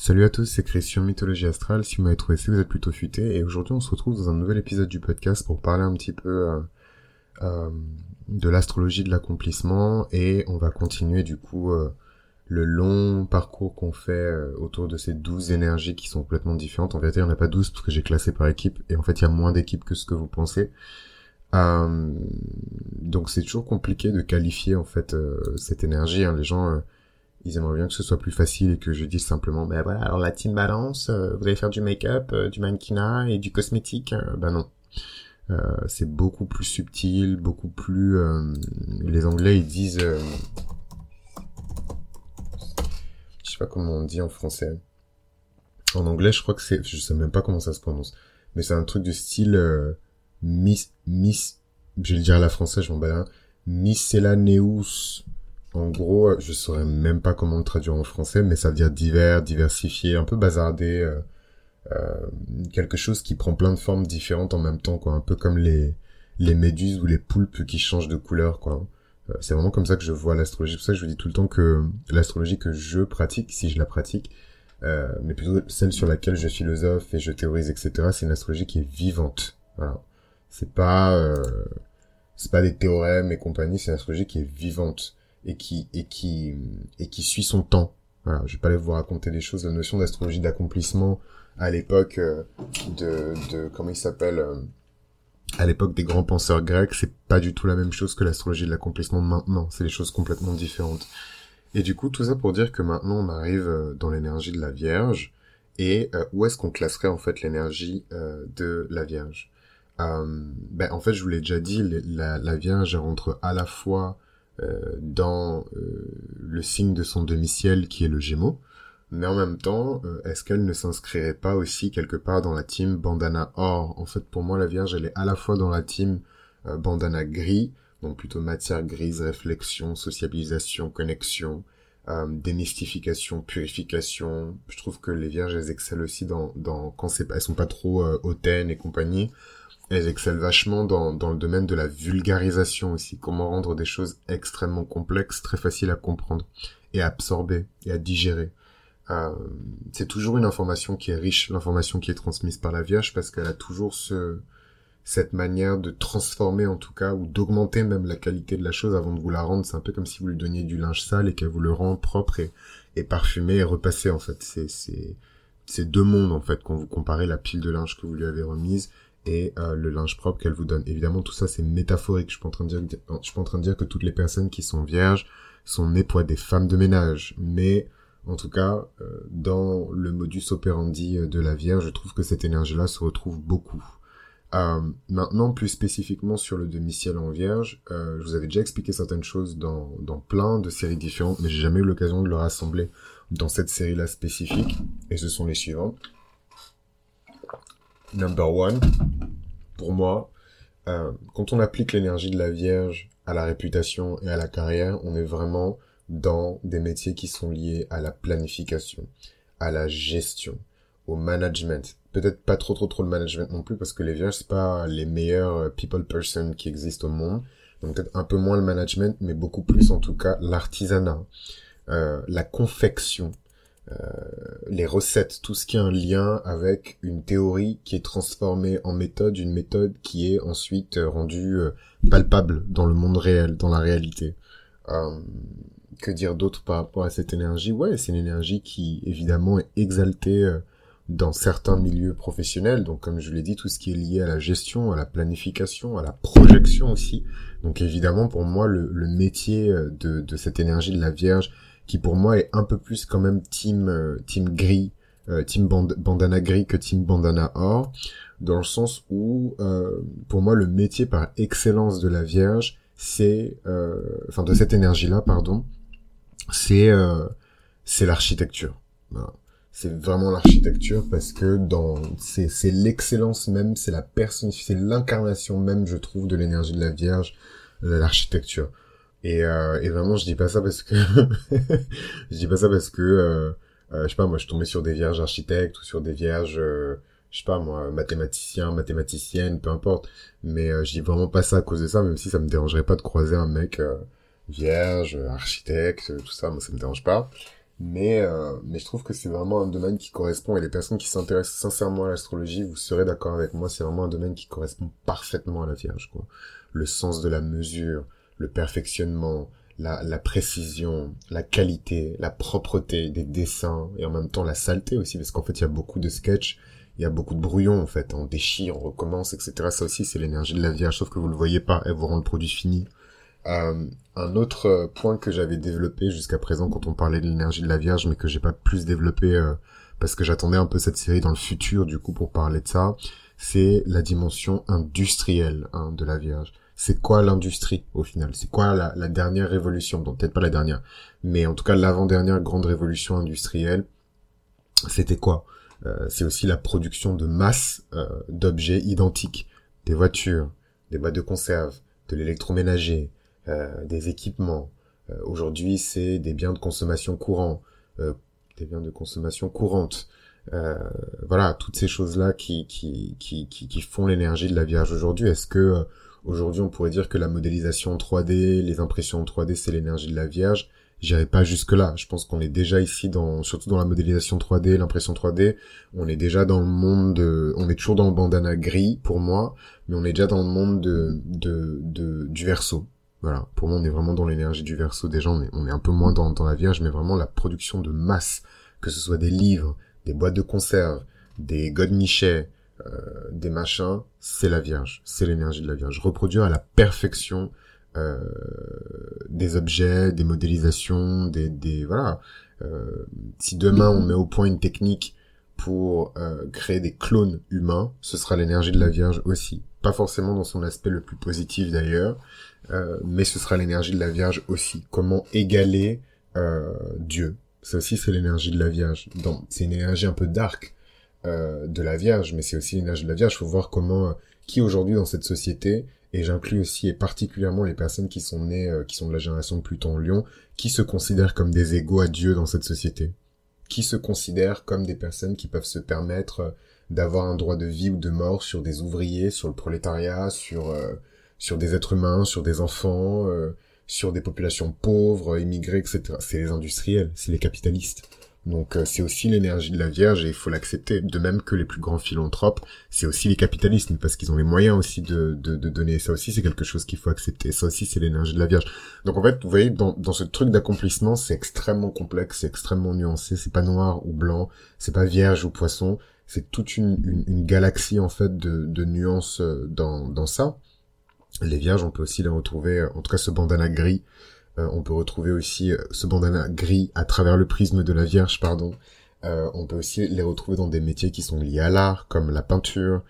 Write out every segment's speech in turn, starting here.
Salut à tous, c'est Christian Mythologie Astrale. Si vous m'avez trouvé, c'est vous êtes plutôt futé. Et aujourd'hui, on se retrouve dans un nouvel épisode du podcast pour parler un petit peu euh, euh, de l'astrologie de l'accomplissement. Et on va continuer du coup euh, le long parcours qu'on fait autour de ces douze énergies qui sont complètement différentes. En vérité, il n'y en a pas douze parce que j'ai classé par équipe. Et en fait, il y a moins d'équipes que ce que vous pensez. donc c'est toujours compliqué de qualifier en fait cette énergie. Hein. Les gens ils aimeraient bien que ce soit plus facile et que je dise simplement, ben voilà, alors la team balance, euh, vous allez faire du make-up, euh, du mannequinat et du cosmétique. Euh, ben non. c'est beaucoup plus subtil, beaucoup plus... les Anglais, ils disent... je sais pas comment on dit en français. En anglais, je crois que c'est... Je sais même pas comment ça se prononce. Mais c'est un truc de style... miss... Miss... Je vais le dire à la française, je m'en bats. Miscellaneous en gros, je saurais même pas comment le traduire en français, mais ça veut dire divers, diversifié, un peu bazardé, euh, euh, quelque chose qui prend plein de formes différentes en même temps, quoi. Un peu comme les les méduses ou les poulpes qui changent de couleur, quoi. Euh, c'est vraiment comme ça que je vois l'astrologie. C'est pour ça que je vous dis tout le temps que l'astrologie que je pratique, si je la pratique, euh, mais plutôt celle sur laquelle je philosophe et je théorise, etc. C'est une astrologie qui est vivante. Voilà. C'est pas euh, c'est pas des théorèmes et compagnie. C'est une astrologie qui est vivante et qui et qui et qui suit son temps. Voilà, je vais pas vous raconter des choses. La notion d'astrologie d'accomplissement à l'époque euh, de, de comment il s'appelle euh, à l'époque des grands penseurs grecs, c'est pas du tout la même chose que l'astrologie de l'accomplissement maintenant. C'est des choses complètement différentes. Et du coup, tout ça pour dire que maintenant on arrive euh, dans l'énergie de la Vierge. Et où est-ce qu'on classerait en fait l'énergie de la Vierge? Ben, En fait, je vous l'ai déjà dit, la, Vierge rentre à la fois dans euh, le signe de son demi-ciel qui est le Gémeaux. Mais en même temps, euh, est-ce qu'elle ne s'inscrirait pas aussi quelque part dans la team bandana or? En fait, pour moi, la Vierge, elle est à la fois dans la team bandana gris, donc plutôt matière grise, réflexion, sociabilisation, connexion, démystification, purification. Je trouve que les Vierges, elles excellent aussi dans, dans quand elles sont pas trop hautaines et compagnie elles excellent vachement dans, dans le domaine de la vulgarisation aussi, comment rendre des choses extrêmement complexes, très faciles à comprendre et à absorber et à digérer. Euh, c'est toujours une information qui est riche, l'information qui est transmise par la Vierge, parce qu'elle a toujours ce, cette manière de transformer en tout cas, ou d'augmenter même la qualité de la chose avant de vous la rendre. C'est un peu comme si vous lui donniez du linge sale et qu'elle vous le rend propre et, et parfumé et repassé en fait. C'est, c'est, c'est deux mondes en fait quand vous comparez la pile de linge que vous lui avez remise euh, le linge propre qu'elle vous donne. Évidemment, tout ça c'est métaphorique. Je suis pas de dire, suis pas en train de dire que toutes les personnes qui sont vierges sont nées pour être des femmes de ménage, mais en tout cas, euh, dans le modus operandi euh, de la Vierge, je trouve que cette énergie-là se retrouve beaucoup. maintenant, plus spécifiquement sur le demi-ciel en Vierge, je vous avais déjà expliqué certaines choses dans, dans plein de séries différentes, mais j'ai jamais eu l'occasion de le rassembler dans cette série-là spécifique, et ce sont les suivantes number one, pour moi, euh, quand on applique l'énergie de la Vierge à la réputation et à la carrière, on est vraiment dans des métiers qui sont liés à la planification, à la gestion, au management. Peut-être pas trop trop trop le management non plus parce que les Vierges c'est pas les meilleurs euh, people person qui existent au monde. Donc peut-être un peu moins le management, mais beaucoup plus en tout cas l'artisanat, euh, la confection, les recettes, tout ce qui a un lien avec une théorie qui est transformée en méthode, une méthode qui est ensuite euh, rendue euh, palpable dans le monde réel, dans la réalité. que dire d'autre par rapport à cette énergie? Ouais, c'est une énergie qui évidemment est exaltée dans certains milieux professionnels. Donc comme je l'ai dit, tout ce qui est lié à la gestion, à la planification, à la projection aussi. Donc évidemment pour moi le, métier de, de cette énergie de la Vierge qui pour moi est un peu plus quand même team euh, team gris, euh, team bandana gris que team bandana or, dans le sens où euh, pour moi le métier par excellence de la Vierge, c'est enfin de cette énergie-là, pardon, c'est c'est l'architecture. C'est vraiment l'architecture parce que dans c'est c'est l'excellence même, c'est la personne, c'est l'incarnation même, je trouve, de l'énergie de la Vierge, l'architecture. Et, euh, et vraiment, je dis pas ça parce que je dis pas ça parce que euh, euh, je sais pas moi, je tombais sur des vierges architectes ou sur des vierges, euh, je sais pas moi, mathématiciens, mathématiciennes, peu importe. Mais euh, je dis vraiment pas ça à cause de ça, même si ça me dérangerait pas de croiser un mec vierge, architecte, tout ça, moi ça me dérange pas. Mais, mais je trouve que c'est vraiment un domaine qui correspond, et les personnes qui s'intéressent sincèrement à l'astrologie, vous serez d'accord avec moi, c'est vraiment un domaine qui correspond parfaitement à la Vierge, quoi. Le sens de la mesure, le perfectionnement, la, la précision, la qualité, la propreté des dessins, et en même temps la saleté aussi, parce qu'en fait, il y a beaucoup de sketchs, il y a beaucoup de brouillons, en fait, on déchire, on recommence, etc. Ça aussi, c'est l'énergie de la Vierge, sauf que vous le voyez pas, elle vous rend le produit fini. Euh, un autre euh, point que j'avais développé jusqu'à présent quand on parlait de l'énergie de la Vierge, mais que j'ai pas plus développé euh, parce que j'attendais un peu cette série dans le futur du coup pour parler de ça, c'est la dimension industrielle hein, de la Vierge. C'est quoi l'industrie au final? C'est quoi la, la, dernière révolution? Donc peut-être pas la dernière, mais en tout cas l'avant-dernière grande révolution industrielle. C'était quoi? Euh, C'est aussi la production de masse d'objets identiques, des voitures, des boîtes de conserve, de l'électroménager, euh, des équipements. Euh, aujourd'hui, c'est des biens de consommation courant, euh, des biens de consommation courante. voilà, toutes ces choses-là qui, qui, qui, qui, font l'énergie de la Vierge aujourd'hui. Est-ce que aujourd'hui on pourrait dire que la modélisation en 3D, les impressions en 3D, c'est l'énergie de la Vierge. J'irai pas jusque là. Je pense qu'on est déjà ici dans, surtout dans la modélisation 3D, l'impression 3D, on est déjà dans le monde de, on est toujours dans le bandana gris pour moi, mais on est déjà dans le monde de, de, de du verso. Voilà, pour moi on est vraiment dans l'énergie du verso. Des gens, on est un peu moins dans, dans la Vierge, mais vraiment la production de masse, que ce soit des livres, des boîtes de conserve, des godemichets, des machins, c'est la Vierge, c'est l'énergie de la Vierge. Reproduire à la perfection euh, des objets, des modélisations, des, des voilà. Euh, si demain on met au point une technique pour euh, créer des clones humains, ce sera l'énergie de la Vierge aussi. Pas forcément dans son aspect le plus positif d'ailleurs, euh, mais ce sera l'énergie de la Vierge aussi. Comment égaler euh, Dieu? Ça aussi, c'est l'énergie de la Vierge. C'est une énergie un peu dark euh, de la Vierge, mais c'est aussi l'énergie de la Vierge. Il faut voir comment, qui aujourd'hui dans cette société, et j'inclus aussi et particulièrement les personnes qui sont nées, qui sont de la génération de Pluton-Lion, qui se considèrent comme des égaux à Dieu dans cette société, qui se considèrent comme des personnes qui peuvent se permettre d'avoir un droit de vie ou de mort sur des ouvriers, sur le prolétariat, sur sur des êtres humains, sur des enfants, euh, sur des populations pauvres, immigrées, etc. C'est les industriels, c'est les capitalistes. Donc euh, c'est aussi l'énergie de la Vierge et il faut l'accepter. De même que les plus grands philanthropes, c'est aussi les capitalistes, parce qu'ils ont les moyens aussi de, de, donner. Ça aussi c'est quelque chose qu'il faut accepter. Ça aussi c'est l'énergie de la Vierge. Donc en fait, vous voyez, dans, dans ce truc d'accomplissement, c'est extrêmement complexe, c'est extrêmement nuancé. C'est pas noir ou blanc, c'est pas Vierge ou Poisson. C'est toute une, une, galaxie en fait de, de nuances euh, dans, dans ça. Les vierges, on peut aussi les retrouver, euh, en tout cas ce bandana gris, on peut retrouver aussi euh, ce bandana gris à travers le prisme de la Vierge, pardon. on peut aussi les retrouver dans des métiers qui sont liés à l'art, comme la peinture,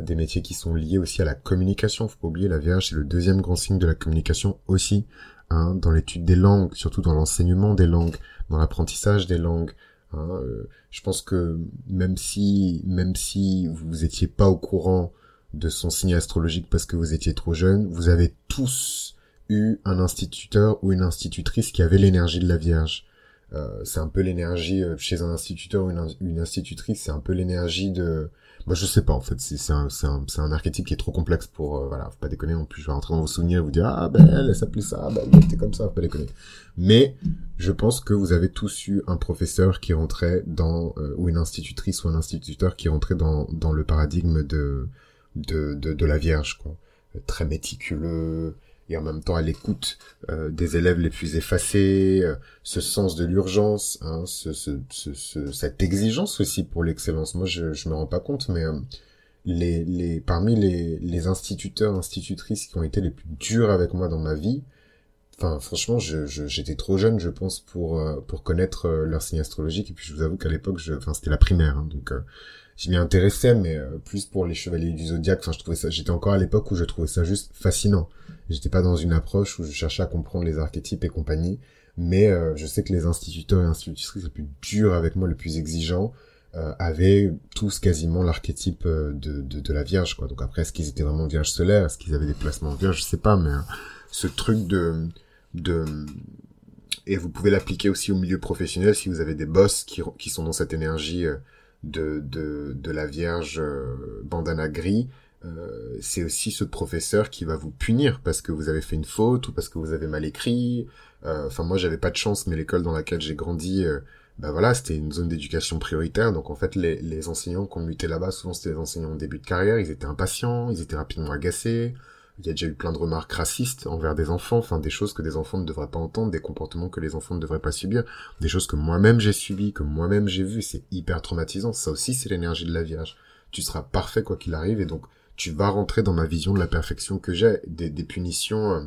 des métiers qui sont liés aussi à la communication. Faut pas oublier, la Vierge, c'est le deuxième grand signe de la communication aussi, hein, dans l'étude des langues, surtout dans l'enseignement des langues, dans l'apprentissage des langues. Hein, je pense que même si, même si vous étiez pas au courant de son signe astrologique parce que vous étiez trop jeune, vous avez tous eu un instituteur ou une institutrice qui avait l'énergie de la Vierge. Euh, c'est un peu l'énergie euh, chez un instituteur ou une, institutrice, c'est un peu l'énergie de... Moi je sais pas en fait, c'est un, un, un archétype qui est trop complexe pour... Euh, voilà, faut pas déconner non plus, je vais rentrer dans vos souvenirs et vous dire « Ah ben elle, s'appelait ça, ben elle était comme ça, faut pas déconner. » Mais je pense que vous avez tous eu un professeur qui rentrait dans... ou une institutrice ou un instituteur qui rentrait dans, dans le paradigme de de, de, de la Vierge, quoi. Très méticuleux, et en même temps à l'écoute euh, des élèves les plus effacés, euh, ce sens de l'urgence, hein, ce, ce, ce, cette exigence aussi pour l'excellence. Moi, je, je me rends pas compte, mais euh, les, les, parmi les, les instituteurs, institutrices qui ont été les plus durs avec moi dans ma vie, enfin franchement, j'étais trop jeune, je pense, pour pour connaître leur signe astrologique. Et puis je vous avoue qu'à l'époque, enfin c'était la primaire, hein, donc j'y m'y intéressais, mais euh, plus pour les chevaliers du zodiaque. Enfin, je trouvais ça. J'étais encore à l'époque où je trouvais ça juste fascinant. J'étais pas dans une approche où je cherchais à comprendre les archétypes et compagnie. Mais euh, je sais que les instituteurs et institutrices les plus durs avec moi, les plus exigeants, euh, avaient tous quasiment l'archétype de, de, de, la Vierge. Quoi. Donc après, est-ce qu'ils étaient vraiment Vierge solaire Est-ce qu'ils avaient des placements Vierge Je sais pas, mais ce truc de de et vous pouvez l'appliquer aussi au milieu professionnel si vous avez des boss qui, qui sont dans cette énergie de, de, de la Vierge euh, bandana gris, euh, c'est aussi ce professeur qui va vous punir parce que vous avez fait une faute ou parce que vous avez mal écrit, Enfin, moi, j'avais pas de chance, mais l'école dans laquelle j'ai grandi, ben voilà, c'était une zone d'éducation prioritaire. Donc en fait, les, les enseignants qu'on mutait là-bas, souvent c'était des enseignants au début de carrière, ils étaient impatients, ils étaient rapidement agacés. Il y a déjà eu plein de remarques racistes envers des enfants, enfin des choses que des enfants ne devraient pas entendre, des comportements que les enfants ne devraient pas subir, des choses que moi-même j'ai subies, que moi-même j'ai vues, c'est hyper traumatisant. Ça aussi, c'est l'énergie de la Vierge. Tu seras parfait quoi qu'il arrive, et donc tu vas rentrer dans ma vision de la perfection que j'ai, des, punitions euh,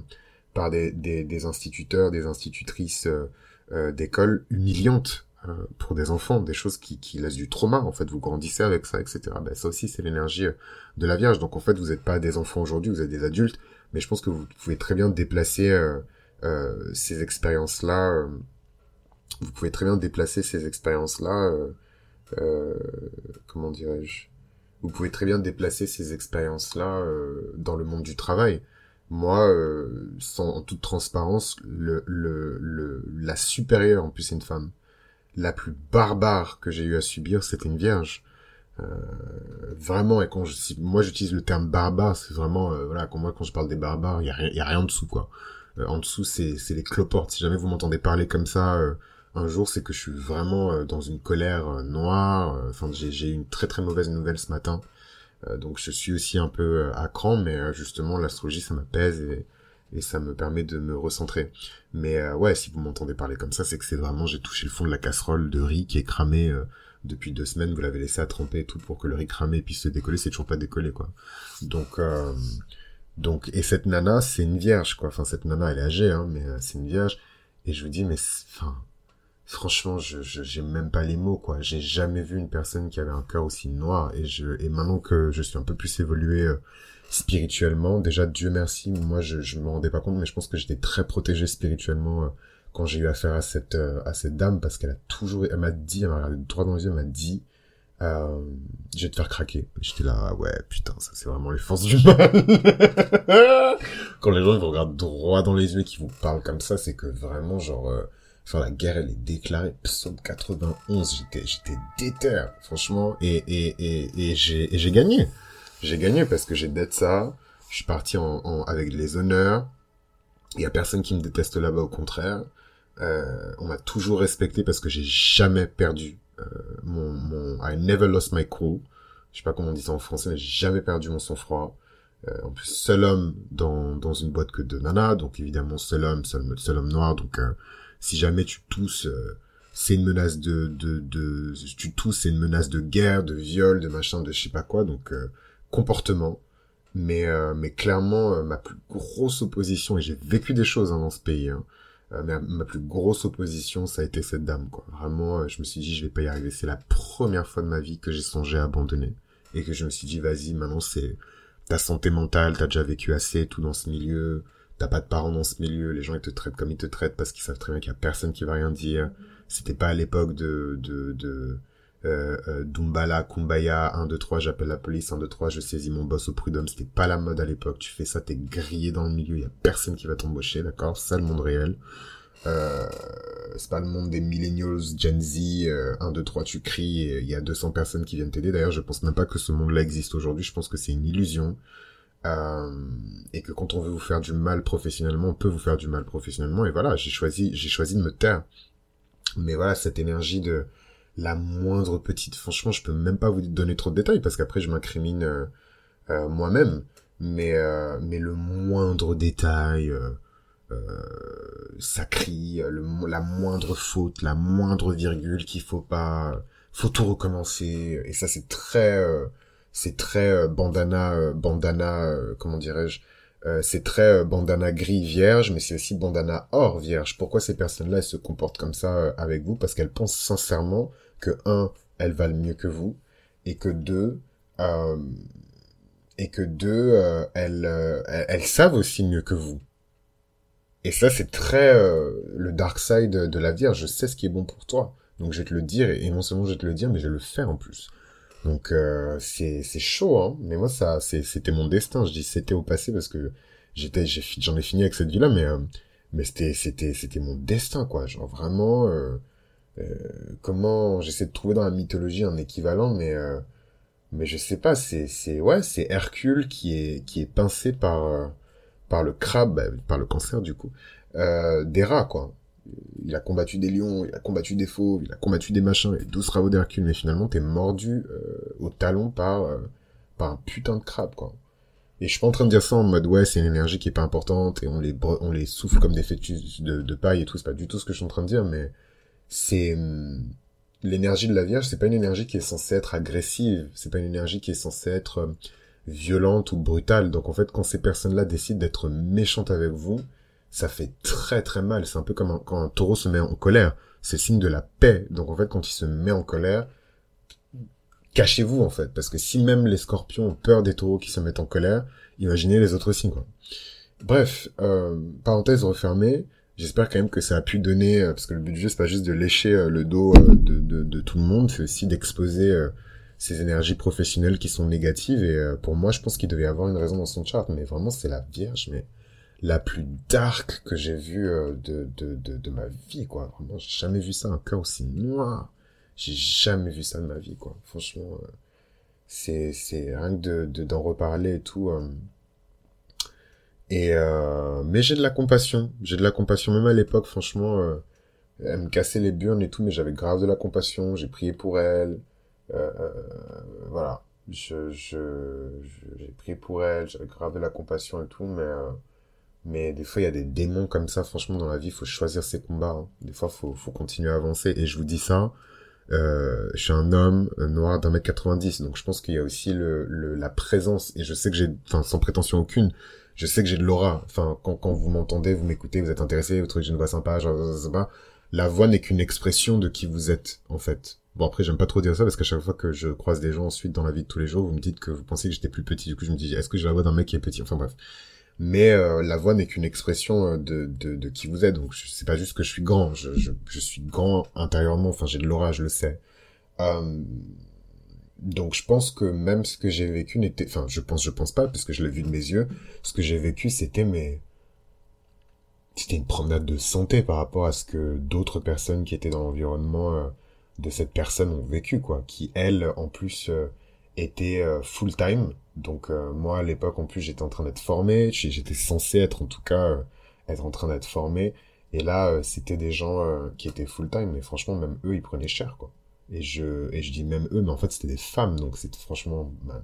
par des, des, des, instituteurs, des institutrices euh, euh, d'école humiliantes euh, pour des enfants, des choses qui, qui laissent du trauma, en fait, vous grandissez avec ça, etc. Ben, ça aussi, c'est l'énergie euh, de la Vierge. Donc, en fait, vous n'êtes pas des enfants aujourd'hui, vous êtes des adultes, mais je pense que vous pouvez très bien déplacer euh, euh ces expériences-là, vous pouvez très bien déplacer ces expériences-là, comment dirais-je? Vous pouvez très bien déplacer ces expériences-là dans le monde du travail. Moi, sans en toute transparence, le, le, le, la supérieure, en plus c'est une femme, la plus barbare que j'ai eu à subir, c'était une vierge. Euh, vraiment, et quand je, si, moi j'utilise le terme barbare, c'est vraiment, euh, voilà, quand moi quand je parle des barbares, il y a, a rien en dessous, quoi. Euh, en dessous, c'est, les cloportes. Si jamais vous m'entendez parler comme ça euh, un jour, c'est que je suis vraiment dans une colère noire. Enfin, j'ai eu une très très mauvaise nouvelle ce matin. donc je suis aussi un peu à cran, mais justement l'astrologie ça m'apaise et, et ça me permet de me recentrer. Mais euh, ouais, si vous m'entendez parler comme ça, c'est que c'est vraiment j'ai touché le fond de la casserole de riz qui est cramé euh, depuis deux semaines. Vous l'avez laissé à tremper et tout pour que le riz cramé puisse se décoller. C'est toujours pas décollé quoi. Donc euh, donc et cette nana, c'est une vierge quoi. Enfin cette nana, elle est âgée hein, mais c'est une vierge. Et je vous dis mais enfin franchement, je j'ai même pas les mots quoi. J'ai jamais vu une personne qui avait un cœur aussi noir. Et je et maintenant que je suis un peu plus évolué spirituellement. Déjà, Dieu merci, moi je, je me rendais pas compte, mais je pense que j'étais très protégé spirituellement euh, quand j'ai eu affaire à cette euh, à cette dame parce qu'elle a toujours, elle m'a dit, elle m'a regardé droit dans les yeux, elle m'a dit, euh, je vais te faire craquer. J'étais là, ah ouais, putain, ça c'est vraiment les forces du mal. quand les gens ils vous regardent droit dans les yeux et qu'ils vous parlent comme ça, c'est que vraiment genre, euh, enfin la guerre elle est déclarée. Psaume 91, j'étais j'étais déter, franchement, et et et, et j'ai et j'ai gagné j'ai gagné parce que j'ai d'être ça. Je suis parti en, en, avec les honneurs. Il y a personne qui me déteste là-bas, au contraire. Euh, on m'a toujours respecté parce que j'ai jamais perdu euh, mon, mon I never lost my cool. Je sais pas comment on dit ça en français, mais j'ai jamais perdu mon sang-froid. Euh, en plus, seul homme dans, dans une boîte que de nana, donc évidemment seul homme, seul, seul homme noir. Donc euh, si jamais tu tousses, euh, c'est une menace de, de, de, tu tousses, c'est une menace de guerre, de viol, de machin, de je sais pas quoi. Donc comportement. Mais, euh, mais clairement, euh, ma plus grosse opposition, et j'ai vécu des choses hein, dans ce pays, hein, euh, mais ma plus grosse opposition, ça a été cette dame. Quoi. Vraiment, je me suis dit, je vais pas y arriver. C'est la première fois de ma vie que j'ai songé à abandonner. Et que je me suis dit, vas-y, maintenant c'est ta santé mentale, t'as déjà vécu assez, tout dans ce milieu, t'as pas de parents dans ce milieu, les gens ils te traitent comme ils te traitent parce qu'ils savent très bien qu'il y a personne qui va rien dire. C'était pas à l'époque de, de, de, euh, euh, Dumbala, Kumbaya, 1, 2, 3, j'appelle la police, 1, 2, 3, je saisis mon boss au prud'homme, c'était pas la mode à l'époque, tu fais ça, t'es grillé dans le milieu, y a personne qui va t'embaucher, d'accord C'est ça le monde réel. Euh, c'est pas le monde des millennials, Gen Z, 1, 2, 3, tu cries, il y a 200 personnes qui viennent t'aider. D'ailleurs, je pense même pas que ce monde-là existe aujourd'hui, je pense que c'est une illusion. Euh, et que quand on veut vous faire du mal professionnellement, on peut vous faire du mal professionnellement. Et voilà, j'ai choisi, j'ai choisi de me taire. Mais voilà, cette énergie de la moindre petite. Franchement, je peux même pas vous donner trop de détails parce qu'après je m'incrimine euh, euh, moi-même. Mais euh, mais le moindre détail, ça crie. Le, la moindre faute, la moindre virgule qu'il faut pas, faut tout recommencer. Et ça c'est très c'est très bandana bandana comment dirais-je c'est très bandana gris vierge, mais c'est aussi bandana or vierge. Pourquoi ces personnes-là se comportent comme ça avec vous? Parce qu'elles pensent sincèrement que un, elles valent mieux que vous, et que deux, euh, et que deux, euh, elles, euh, elles, savent aussi mieux que vous. Et ça, c'est très le dark side de la Vierge. Je sais ce qui est bon pour toi, donc je vais te le dire, et non seulement je vais te le dire, mais je vais le faire en plus. Donc c'est c'est chaud, hein. Mais moi, ça, c'était mon destin. Je dis c'était au passé parce que j'étais, j'en ai, fini avec cette vie-là, mais mais c'était c'était c'était mon destin, quoi. Genre vraiment. Euh, comment j'essaie de trouver dans la mythologie un équivalent, mais euh, mais je sais pas. C'est c'est ouais, c'est Hercule qui est qui est pincé par euh, par le crabe, bah, par le cancer du coup, euh, des rats, quoi. Il a combattu des lions, il a combattu des fauves, il a combattu des machins, et 12 travaux d'Hercule, mais finalement, t'es mordu euh, au talon par, euh, par un putain de crabe, quoi. Et je suis pas en train de dire ça en mode, ouais, c'est une énergie qui est pas importante, et on les, on les souffle comme des fœtus de, de paille et tout, c'est pas du tout ce que je suis en train de dire, mais c'est... Hum, l'énergie de la Vierge, c'est pas une énergie qui est censée être agressive, c'est pas une énergie qui est censée être euh, violente ou brutale. Donc en fait, quand ces personnes-là décident d'être méchantes avec vous, ça fait très très mal. C'est un peu comme quand un taureau se met en colère. C'est signe de la paix. Donc en fait, quand il se met en colère, cachez-vous en fait. Parce que si même les scorpions ont peur des taureaux qui se mettent en colère, imaginez les autres signes quoi. Bref, euh, parenthèse refermée. J'espère quand même que ça a pu donner, euh, parce que le but du jeu, c'est pas juste de lécher euh, le dos euh, de, de, de tout le monde, c'est aussi d'exposer ces énergies professionnelles qui sont négatives. Et pour moi, je pense qu'il devait avoir une raison dans son chart, mais vraiment, c'est la Vierge, mais la plus dark que j'ai vue de, de, de, de, ma vie, quoi. Vraiment, j'ai jamais vu ça, un cœur aussi noir. J'ai jamais vu ça de ma vie, quoi. Franchement, c'est, c'est rien que de, d'en reparler et tout. Et euh, mais j'ai de la compassion, j'ai de la compassion. Même à l'époque franchement euh, elle me cassait les burnes et tout mais j'avais grave de la compassion, j'ai prié pour elle. Euh, euh voilà, je je j'ai prié pour elle, j'avais grave de la compassion et tout mais euh, mais des fois il y a des démons comme ça franchement dans la vie, il faut choisir ses combats. Hein. Des fois faut faut continuer à avancer. Et je vous dis ça euh, je suis un homme noir d'un mètre 90, donc je pense qu'il y a aussi le, le, la présence, et je sais que j'ai, enfin sans prétention aucune, je sais que j'ai de l'aura. Enfin, quand, quand vous m'entendez, vous m'écoutez, vous êtes intéressé, vous trouvez que j'ai une voix sympa, genre, pas. La voix n'est qu'une expression de qui vous êtes, en fait. Bon, après, j'aime pas trop dire ça parce qu'à chaque fois que je croise des gens ensuite dans la vie de tous les jours, vous me dites que vous pensez que j'étais plus petit. Du coup, je me dis, est-ce que j'ai la voix d'un mec qui est petit? Enfin, bref. Mais euh, la voix n'est qu'une expression euh, de, de, de, qui vous êtes. Donc, c'est pas juste que je suis grand. Je, je, je suis grand intérieurement. Enfin, j'ai de l'aura, je le sais. Euh, donc je pense que même ce que j'ai vécu n'était, enfin je pense, je pense pas parce que je l'ai vu de mes yeux. Ce que j'ai vécu, c'était mais c'était une promenade de santé par rapport à ce que d'autres personnes qui étaient dans l'environnement euh, de cette personne ont vécu quoi, qui elles en plus euh, étaient euh, full time. Donc moi à l'époque en plus j'étais en train d'être formé, j'étais censé être en tout cas être en train d'être formé. Et là c'était des gens qui étaient full time, mais franchement même eux ils prenaient cher quoi. Et je, et je dis même eux, mais en fait, c'était des femmes, donc c'est franchement mal.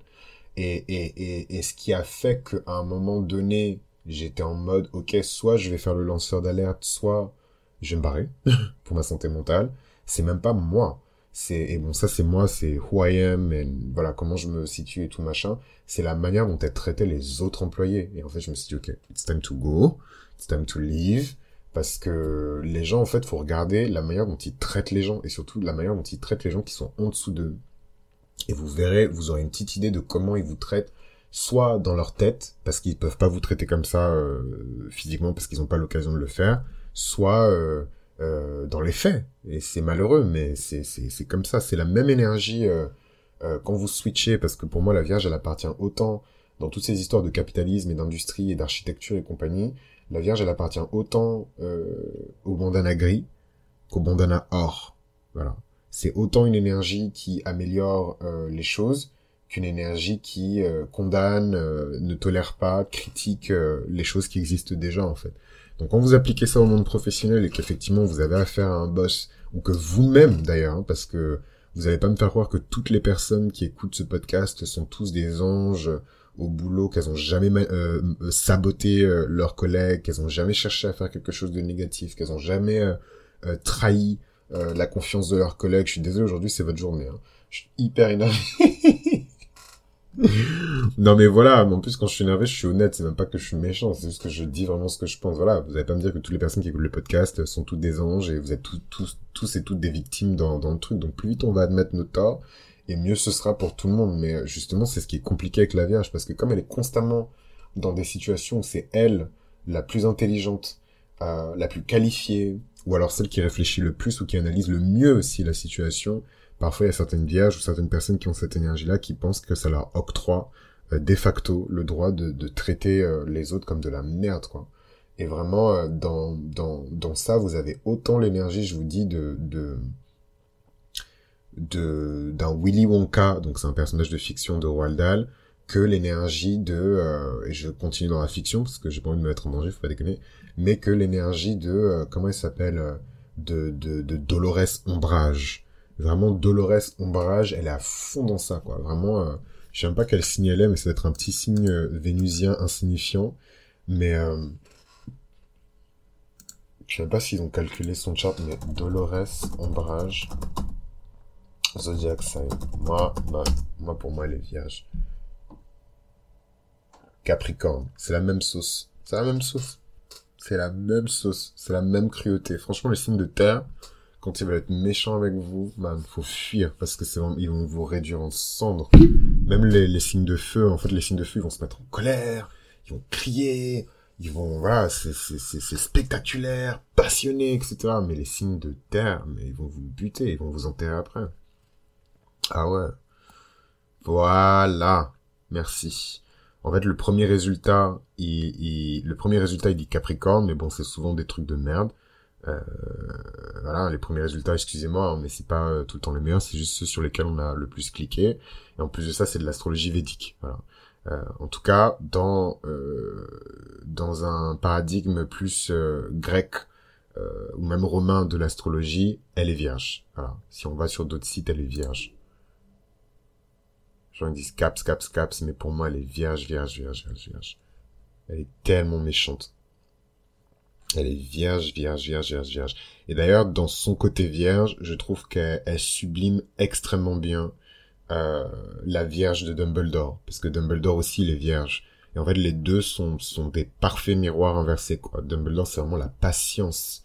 Et, et, et, et ce qui a fait qu'à un moment donné, j'étais en mode, ok, soit je vais faire le lanceur d'alerte, soit je vais me barrer pour ma santé mentale. C'est même pas moi. C'est, et bon, ça, c'est moi, c'est who I am, et voilà, comment je me situe et tout machin. C'est la manière dont elles traitaient les autres employés. Et en fait, je me suis dit, ok, it's time to go, it's time to leave parce que les gens en fait faut regarder la manière dont ils traitent les gens et surtout la manière dont ils traitent les gens qui sont en dessous d'eux. Et vous verrez vous aurez une petite idée de comment ils vous traitent soit dans leur tête parce qu'ils peuvent pas vous traiter comme ça euh, physiquement parce qu'ils n'ont pas l'occasion de le faire soit euh, euh, dans les faits. Et c'est malheureux mais c'est comme ça. C'est la même énergie quand vous switchez parce que pour moi la Vierge elle appartient autant dans toutes ces histoires de capitalisme et d'industrie et d'architecture et compagnie la Vierge, elle appartient autant euh, au bandana gris qu'au bandana or. Voilà. C'est autant une énergie qui améliore euh, les choses qu'une énergie qui euh, condamne, ne tolère pas, critique les choses qui existent déjà en fait. Donc quand vous appliquez ça au monde professionnel et qu'effectivement vous avez affaire à un boss, ou que vous-même d'ailleurs, hein, parce que vous n'allez pas me faire croire que toutes les personnes qui écoutent ce podcast sont tous des anges au boulot, qu'elles ont jamais euh, euh, saboté euh, leurs collègues, qu'elles ont jamais cherché à faire quelque chose de négatif, qu'elles ont jamais trahi la confiance de leurs collègues. Je suis désolé, aujourd'hui c'est votre journée. Hein. Je suis hyper énervé. non mais voilà, en plus quand je suis énervé, je suis honnête, c'est même pas que je suis méchant, c'est juste que je dis vraiment ce que je pense. Voilà, vous allez pas me dire que toutes les personnes qui écoutent le podcast sont toutes des anges et vous êtes tous, tous, tous et toutes des victimes dans, dans le truc. Donc plus vite on va admettre nos torts, et mieux ce sera pour tout le monde. Mais euh, justement, c'est ce qui est compliqué avec la Vierge, parce que comme elle est constamment dans des situations où c'est elle la plus intelligente, euh, la plus qualifiée, ou alors celle qui réfléchit le plus ou qui analyse le mieux aussi la situation, parfois il y a certaines vierges ou certaines personnes qui ont cette énergie-là qui pensent que ça leur octroie euh, de facto le droit de, de traiter euh, les autres comme de la merde, quoi. Et vraiment, dans, dans, dans ça, vous avez autant l'énergie, je vous dis, de, de, de d'un Willy Wonka, donc c'est un personnage de fiction de Roald Dahl, que l'énergie de, euh, et je continue dans la fiction parce que j'ai pas envie de me mettre en danger, faut pas déconner, mais que l'énergie de, euh, comment elle s'appelle, euh, de, de, de Dolores Ombrage. Vraiment, Dolores Ombrage, elle est à fond dans ça, quoi. Vraiment, euh, je sais même pas quel signe elle est, mais ça doit être un petit signe vénusien insignifiant. Mais, je sais même pas s'ils ont calculé son chart, mais Dolores Ombrage, Zodiac Sign. Moi, moi, moi, pour moi, elle est vierge. Capricorne. C'est la même sauce. C'est la même sauce. C'est la même sauce. C'est la même cruauté. Franchement, les signes de terre, quand ils veulent être méchants avec vous, man, faut fuir parce que c'est ils vont vous réduire en cendres. Même les, les signes de feu, en fait, les signes de feu, ils vont se mettre en colère, ils vont crier, ils vont, voilà, c'est, c'est, c'est, c'est spectaculaire, passionné, etc. Mais les signes de terre, mais ils vont vous buter, ils vont vous enterrer après. Ah ouais. Voilà. Merci. En fait, le premier résultat, il, le premier résultat, il dit Capricorne, mais bon, c'est souvent des trucs de merde. Euh, voilà, les premiers résultats, excusez-moi, hein, mais c'est pas euh, tout le temps les meilleurs, c'est juste ceux sur lesquels on a le plus cliqué. Et en plus de ça, c'est de l'astrologie védique. Euh, en tout cas, dans dans un paradigme plus grec ou même romain de l'astrologie, elle est vierge. Si on va sur d'autres sites, elle est vierge. J'en dis caps, caps, caps, mais pour moi, elle est vierge, vierge, vierge, vierge, vierge. Elle est tellement méchante. Elle est vierge, vierge, vierge, vierge, vierge. Et d'ailleurs, dans son côté vierge, je trouve qu'elle sublime extrêmement bien euh, la vierge de Dumbledore. Parce que Dumbledore aussi, il est vierge. Et en fait, les deux sont, sont des parfaits miroirs inversés, quoi. Dumbledore, c'est vraiment la patience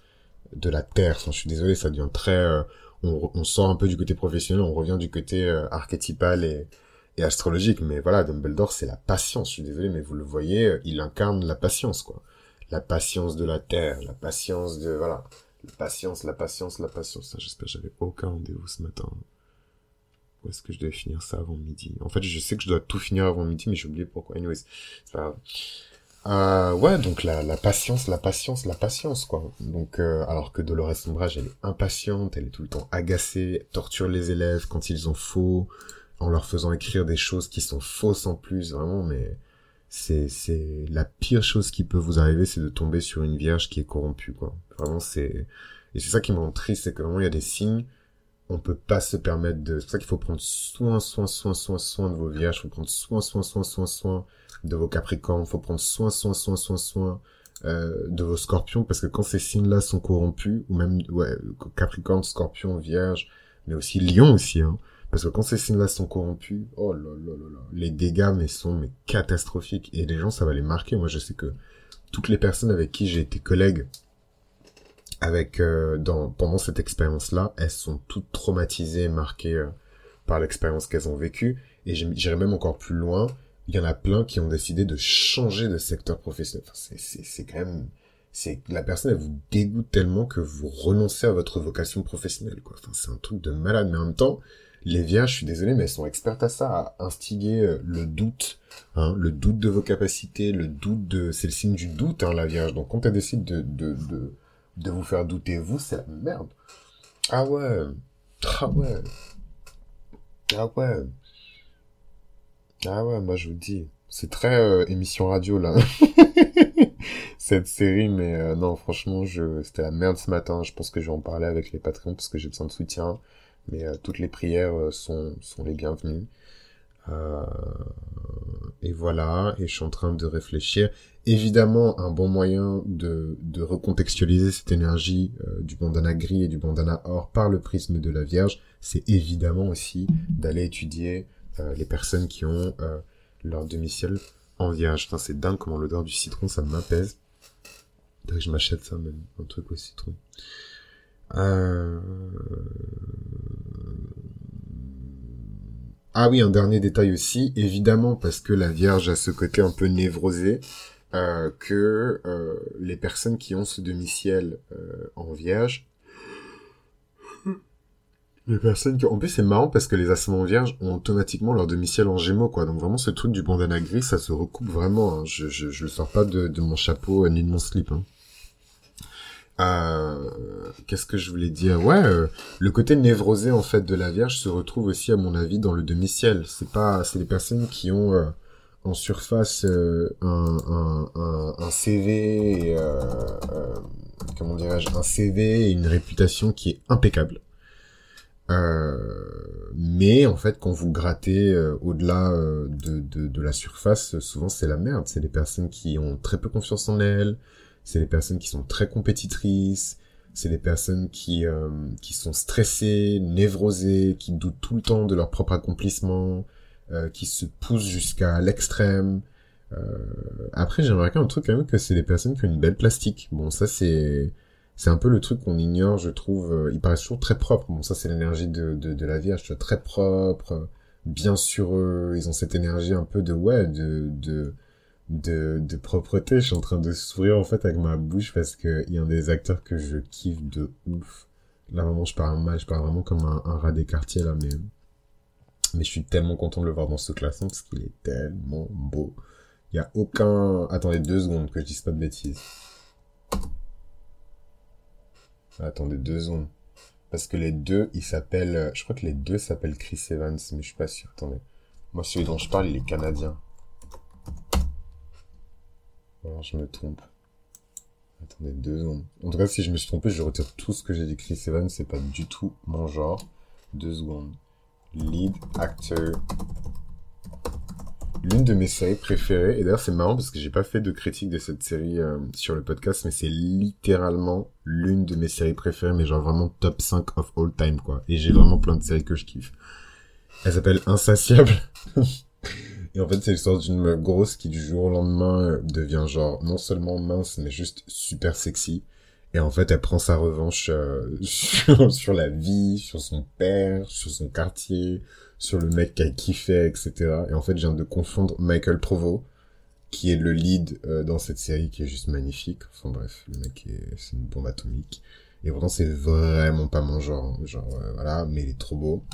de la Terre. Je suis désolé, ça devient très... Euh, on, on, sort un peu du côté professionnel, on revient du côté euh, archétypal et, et astrologique. Mais voilà, Dumbledore, c'est la patience. Je suis désolé, mais vous le voyez, euh, il incarne la patience, quoi. La patience de la terre, la patience de, voilà. La patience, la patience, la patience. J'espère que j'avais aucun rendez-vous ce matin. Où est-ce que je devais finir ça avant midi? En fait, je sais que je dois tout finir avant midi, mais j'ai oublié pourquoi. Anyways, c'est pas grave. Euh, ouais, donc la, la patience, la patience, la patience, quoi. Donc, euh, alors que Dolores Sombrage, elle est impatiente, elle est tout le temps agacée, torture les élèves quand ils ont faux, en leur faisant écrire des choses qui sont fausses en plus, vraiment, mais c'est, c'est la pire chose qui peut vous arriver, c'est de tomber sur une vierge qui est corrompue, quoi. Vraiment, c'est, et c'est ça qui me rend triste, c'est que vraiment, il y a des signes, on peut pas se permettre de, c'est pour ça qu'il faut prendre soin, soin, soin, soin, soin de vos vierges, faut prendre soin, soin, soin, soin, soin de vos capricornes, faut prendre soin, soin, soin, soin, soin, euh, de vos scorpions, parce que quand ces signes-là sont corrompus, ou même, ouais, capricorne, scorpion, vierge, mais aussi lion aussi, hein, parce que quand ces signes-là sont corrompus, oh là là là là, les dégâts mais sont mais catastrophiques et les gens ça va les marquer. Moi je sais que toutes les personnes avec qui j'ai été collègue avec euh, dans pendant cette expérience-là, elles sont toutes traumatisées, marquées euh, par l'expérience qu'elles ont vécue et j'irai même encore plus loin. Il y en a plein qui ont décidé de changer de secteur professionnel. Enfin, c'est quand même c'est la personne elle vous dégoûte tellement que vous renoncez à votre vocation professionnelle quoi. Enfin c'est un truc de malade mais en même temps les vierges, je suis désolé, mais elles sont expertes à ça, à instiguer euh, le doute, hein, le doute de vos capacités, le doute de, c'est le signe du doute, hein, la vierge. Donc quand elle décide de, de, de, de vous faire douter vous, c'est la merde. Ah ouais, ah ouais, ah ouais, ah ouais, moi je vous dis, c'est très euh, émission radio là. Cette série, mais euh, non, franchement, je, c'était la merde ce matin. Je pense que je vais en parler avec les patrons parce que j'ai besoin de soutien mais euh, toutes les prières euh, sont, sont les bienvenues. Euh, et voilà, et je suis en train de réfléchir. Évidemment, un bon moyen de, de recontextualiser cette énergie du bandana gris et du bandana or par le prisme de la Vierge, c'est évidemment aussi d'aller étudier les personnes qui ont leur demi-ciel en Vierge. C'est dingue comment l'odeur du citron, ça m'apaise. Je m'achète ça même, un truc au citron. Euh... Ah oui, un dernier détail aussi, évidemment parce que la Vierge a ce côté un peu névrosé, euh, que euh, les personnes qui ont ce demi-ciel euh, en Vierge, les personnes qui... En plus, c'est marrant parce que les ascendants vierges ont automatiquement leur demi-ciel en gémeaux, quoi. Donc vraiment, ce truc du bandana gris, ça se recoupe vraiment. Hein. Je, je, je le sors pas de, de mon chapeau ni de mon slip. Hein. Euh, qu'est-ce que je voulais dire? Ouais, euh, le côté névrosé en fait de la Vierge se retrouve aussi à mon avis dans le demi-ciel. C'est pas, c'est des personnes qui ont euh, en surface un, un, un, un, CV et, comment dirais-je, un CV et une réputation qui est impeccable. Euh, mais en fait, quand vous grattez euh, au-delà euh, de, de, de, la surface, souvent c'est la merde. C'est des personnes qui ont très peu confiance en elles. C'est des personnes qui sont très compétitrices. C'est des personnes qui qui sont stressées, névrosées, qui doutent tout le temps de leur propre accomplissement, qui se poussent jusqu'à l'extrême. après, j'aimerais quand un truc quand même que c'est des personnes qui ont une belle plastique. Bon, ça c'est c'est un peu le truc qu'on ignore, je trouve. Euh, il paraît toujours très propre. Bon, ça, c'est l'énergie de, de, de, la Vierge, très propre, bien sur eux. Ils ont cette énergie un peu de, ouais, de, de, de, de propreté. Je suis en train de sourire, en fait, avec ma bouche parce que il y a un des acteurs que je kiffe de ouf. Là, vraiment, je parle mal, je parle vraiment comme un, un rat des quartiers, là, mais, mais je suis tellement content de le voir dans ce classement parce qu'il est tellement beau. Il y a aucun, attendez deux secondes que je dise pas de bêtises. Attendez deux secondes. Parce que les deux, ils s'appellent... Je crois que les deux s'appellent Chris Evans, mais je suis pas sûr. Attendez. Moi, celui dont je parle, il est canadien. Je me trompe. Attendez deux secondes. En tout cas, si je me suis trompé, je retire tout ce que j'ai dit. Chris Evans, c'est pas du tout mon genre. Deux secondes. Lead actor l'une de mes séries préférées. Et d'ailleurs, c'est marrant parce que j'ai pas fait de critique de cette série euh, sur le podcast, mais c'est littéralement l'une de mes séries préférées, mais genre vraiment top 5 of all time, quoi. Et j'ai vraiment plein de séries que je kiffe. Elle s'appelle Insatiable. Et en fait, c'est l'histoire d'une meuf grosse qui du jour au lendemain euh, devient genre non seulement mince, mais juste super sexy. Et en fait, elle prend sa revanche euh, sur, sur la vie, sur son père, sur son quartier, sur le mec a kiffé, etc. Et en fait, je viens de confondre Michael Provo, qui est le lead euh, dans cette série, qui est juste magnifique. Enfin bref, le mec est, c'est une bombe atomique. Et pourtant, c'est vraiment pas mon genre. Hein. Genre, euh, voilà, mais il est trop beau.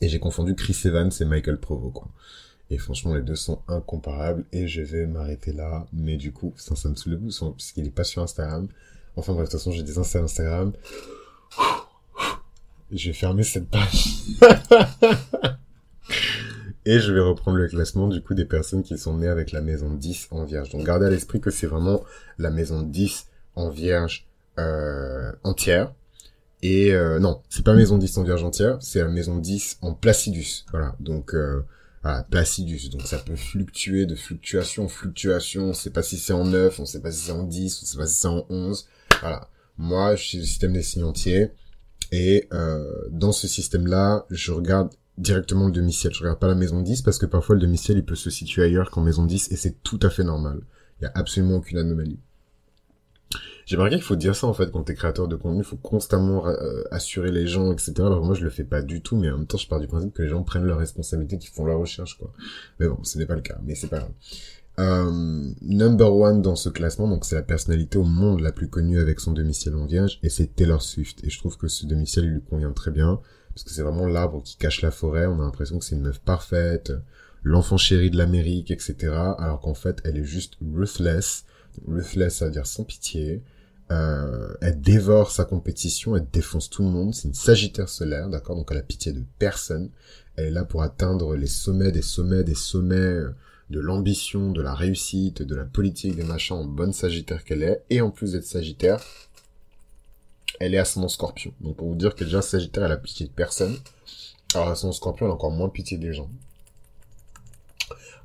Et j'ai confondu Chris Evans et Michael Provo, quoi. Et franchement, les deux sont incomparables. Et je vais m'arrêter là. Mais du coup, ça, me saoule le puisqu'il est pas sur Instagram. Enfin bref, de toute façon, j'ai des Instagram. Je vais fermer cette page. Et je vais reprendre le classement du coup des personnes qui sont nées avec la maison 10 en vierge. Donc gardez à l'esprit que c'est vraiment la maison 10 en vierge euh, entière. Et euh, non, c'est pas maison 10 en vierge entière, c'est la maison 10 en placidus. Voilà, donc euh, voilà, placidus. Donc ça peut fluctuer de fluctuation en fluctuation. On sait pas si c'est en 9, on sait pas si c'est en 10, on sait pas si c'est en 11. Voilà. Moi, je suis le système des signes entiers. Et euh, dans ce système-là, je regarde directement le demi-ciel. Je regarde pas la maison 10 parce que parfois le demi-ciel il peut se situer ailleurs qu'en maison 10 et c'est tout à fait normal. Il y a absolument aucune anomalie. J'ai remarqué qu'il faut dire ça en fait quand t'es créateur de contenu, il faut constamment euh, assurer les gens, etc. Alors moi je le fais pas du tout, mais en même temps je pars du principe que les gens prennent leurs responsabilités, qu'ils font leur recherche quoi. Mais bon, ce n'est pas le cas, mais c'est pas grave. Euh, number one dans ce classement, donc c'est la personnalité au monde la plus connue avec son domicile en vierge, et c'est Taylor Swift. Et je trouve que ce domicile lui convient très bien, parce que c'est vraiment l'arbre qui cache la forêt, on a l'impression que c'est une meuf parfaite, l'enfant chéri de l'Amérique, etc. Alors qu'en fait, elle est juste ruthless. Ruthless, ça veut dire sans pitié. Euh, elle dévore sa compétition, elle défonce tout le monde. C'est une Sagittaire solaire, d'accord Donc elle a pitié de personne. Elle est là pour atteindre les sommets des sommets des sommets de l'ambition, de la réussite, de la politique, des machins en bonne Sagittaire qu'elle est. Et en plus d'être Sagittaire, elle est à son Scorpion. Donc pour vous dire que déjà Sagittaire, elle a pitié de personne. Alors son Scorpion, elle a encore moins pitié des gens.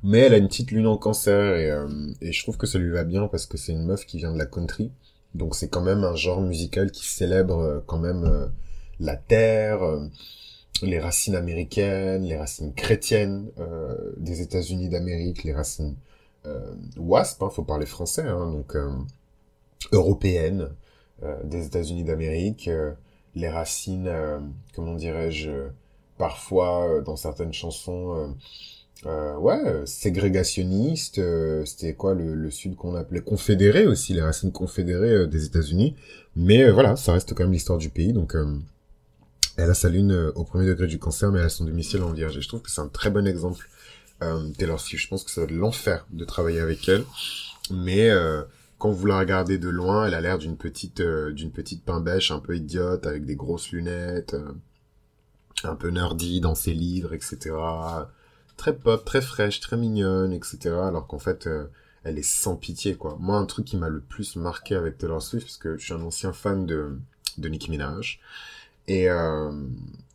Mais elle a une petite lune en cancer et, euh, et je trouve que ça lui va bien parce que c'est une meuf qui vient de la country. Donc c'est quand même un genre musical qui célèbre euh, quand même euh, la terre, les racines américaines, les racines chrétiennes euh, des États-Unis d'Amérique, les racines euh, WASP, hein, faut parler français, hein, donc euh, européennes euh, des États-Unis d'Amérique, euh, les racines, comment dirais-je, parfois dans certaines chansons, ouais, ségrégationnistes, c'était quoi le, le Sud qu'on appelait confédéré aussi, les racines confédérées des États-Unis, mais voilà, ça reste quand même l'histoire du pays, donc elle a sa lune euh, au premier degré du cancer, mais elle a son domicile en vierge. Et je trouve que c'est un très bon exemple. Euh, Taylor Swift, je pense que ça va l'enfer de travailler avec elle. Mais euh, quand vous la regardez de loin, elle a l'air d'une petite euh, d'une petite pain bêche un peu idiote, avec des grosses lunettes, un peu nerdy dans ses livres, etc. très pop, très fraîche, très mignonne, etc. Alors qu'en fait, euh, elle est sans pitié, quoi. Moi, un truc qui m'a le plus marqué avec Taylor Swift, parce que je suis un ancien fan de, de Nicki Minaj, et, euh,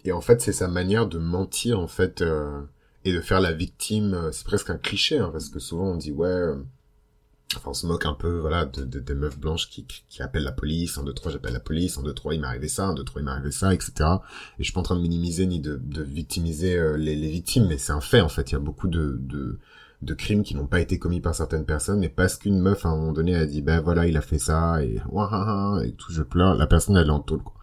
et en fait, c'est sa manière de mentir, en fait, euh, et de faire la victime. C'est presque un cliché, hein, parce que souvent on dit, ouais enfin on se moque un peu voilà de, de des meufs blanches qui, qui appellent la police un deux trois j'appelle la police un deux trois il m'est arrivé ça un deux trois il m'est arrivé ça etc et je suis pas en train de minimiser ni de, de victimiser euh, les, les, victimes mais c'est un fait en fait. Il y a beaucoup de, de de crimes qui n'ont pas été commis par certaines personnes mais parce qu'une meuf à un moment donné a dit ben voilà il a fait ça et et tout je pleure la personne elle est en tôle quoi.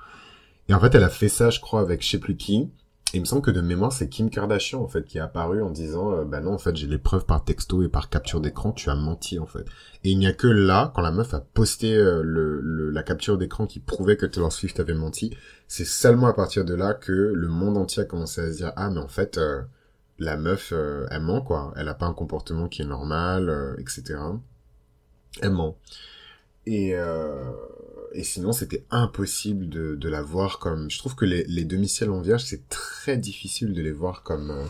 Et en fait elle a fait ça je crois avec je sais plus qui il me semble que de mémoire, c'est Kim Kardashian, en fait, qui est apparu en disant, euh, bah non, en fait, j'ai les preuves par texto et par capture d'écran, tu as menti, en fait. Et il n'y a que là, quand la meuf a posté euh, le, la capture d'écran qui prouvait que Taylor Swift avait menti, c'est seulement à partir de là que le monde entier a commencé à se dire, ah, mais en fait, euh, la meuf, elle ment, quoi. Elle a pas un comportement qui est normal, etc. Elle ment. Et, et sinon c'était impossible de, de la voir comme... Je trouve que les, les demi-ciels en vierge, c'est très difficile de les voir comme euh,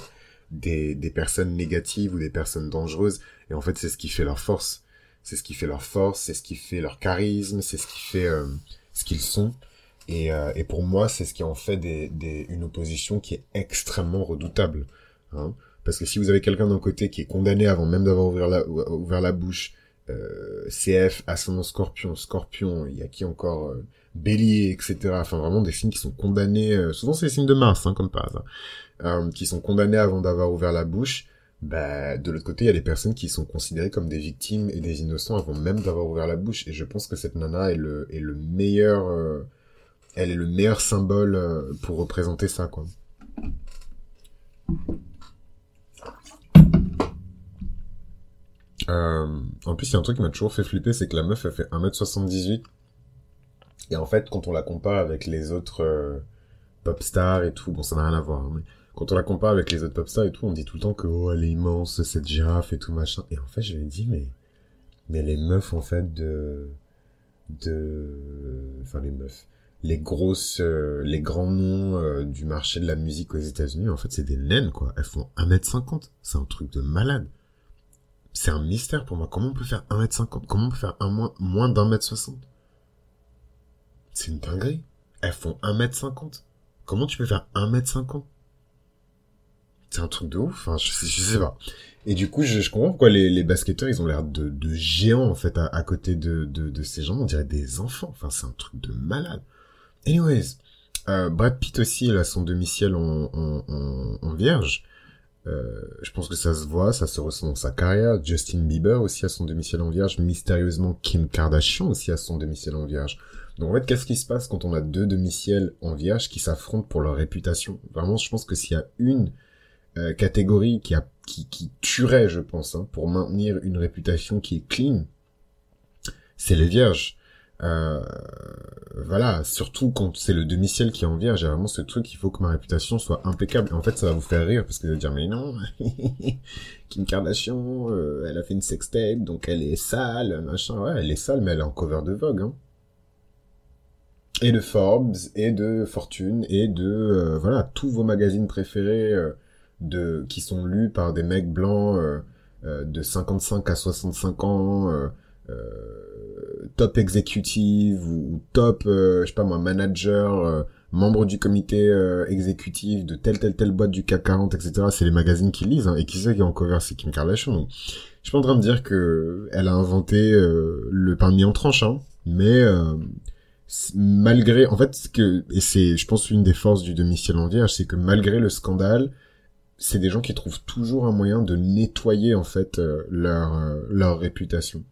des, des personnes négatives ou des personnes dangereuses. Et en fait, c'est ce qui fait leur force. C'est ce qui fait leur force, c'est ce qui fait leur charisme, c'est ce qui fait euh, ce qu'ils sont. Et, euh, et pour moi, c'est ce qui en fait des, des, une opposition qui est extrêmement redoutable. Hein Parce que si vous avez quelqu'un d'un côté qui est condamné avant même d'avoir ouvert la, ouvert la bouche, euh, CF, ascendant Scorpion, Scorpion, il y a qui encore euh, Bélier, etc. Enfin vraiment des signes qui sont condamnés, euh, souvent c'est les signes de Mars, hein, comme par hasard, qui sont condamnés avant d'avoir ouvert la bouche. Bah, de l'autre côté, il y a des personnes qui sont considérées comme des victimes et des innocents avant même d'avoir ouvert la bouche. Et je pense que cette nana est le, meilleur, elle est le meilleur symbole pour représenter ça, quoi. Euh, en plus, il y a un truc qui m'a toujours fait flipper, c'est que la meuf, elle fait 1m78. Et en fait, quand on la compare avec les autres euh, pop stars et tout, bon, ça n'a rien à voir, hein, mais quand on la compare avec les autres pop stars et tout, on dit tout le temps que, oh, elle est immense, cette girafe et tout, machin. Et en fait, je lui ai dit, mais, mais les meufs, en fait, de, de, enfin, les meufs, les grosses, euh, les grands noms euh, du marché de la musique aux États-Unis, en fait, c'est des naines, quoi. Elles font 1m50. C'est un truc de malade c'est un mystère pour moi. Comment on peut faire 1m50 Comment on peut faire un moins, moins d'un mètre 60 C'est une dinguerie. Elles font 1m50. Comment tu peux faire 1m50 C'est un truc de ouf. Enfin, je sais, je sais pas. Et du coup, je, je comprends pourquoi les, les basketteurs, ils ont l'air de, de géants, en fait, à, côté de, de, de, ces gens. On dirait des enfants. Enfin, c'est un truc de malade. Anyways, euh, Brad Pitt aussi, il a son demi-ciel en, en, en, en vierge. Euh, je pense que ça se voit, ça se ressent dans sa carrière. Justin Bieber aussi a son demi-ciel en vierge. Mystérieusement, Kim Kardashian aussi a son demi-ciel en vierge. Donc en fait, qu'est-ce qui se passe quand on a deux demi-ciels en vierge qui s'affrontent pour leur réputation? Vraiment, je pense que s'il y a une euh, catégorie qui, a, qui, qui tuerait, je pense, hein, pour maintenir une réputation qui est clean, c'est les vierges. Euh, voilà, surtout quand c'est le demi-ciel qui en vient, j'ai vraiment ce truc, il faut que ma réputation soit impeccable. En fait, ça va vous faire rire parce que vous allez dire, mais non, Kim Kardashian, euh, elle a fait une sextape, donc elle est sale, machin. Ouais, elle est sale, mais elle est en cover de Vogue, hein. Et de Forbes, et de Fortune, et de, euh, voilà, tous vos magazines préférés, de, qui sont lus par des mecs blancs, de 55 à 65 ans, euh, top exécutive ou, top, euh, je sais pas moi, manager, euh, membre du comité euh, exécutif de telle telle telle boîte du CAC 40, etc. C'est les magazines qui lisent. Hein, et qui sait qui est en cover, c'est Kim Kardashian. Je suis pas en train de dire que elle a inventé le pain en tranche, hein, mais malgré, en fait, ce que et c'est, je pense, une des forces du demi-ciel en vierge, c'est que malgré le scandale, c'est des gens qui trouvent toujours un moyen de nettoyer en fait leur leur réputation.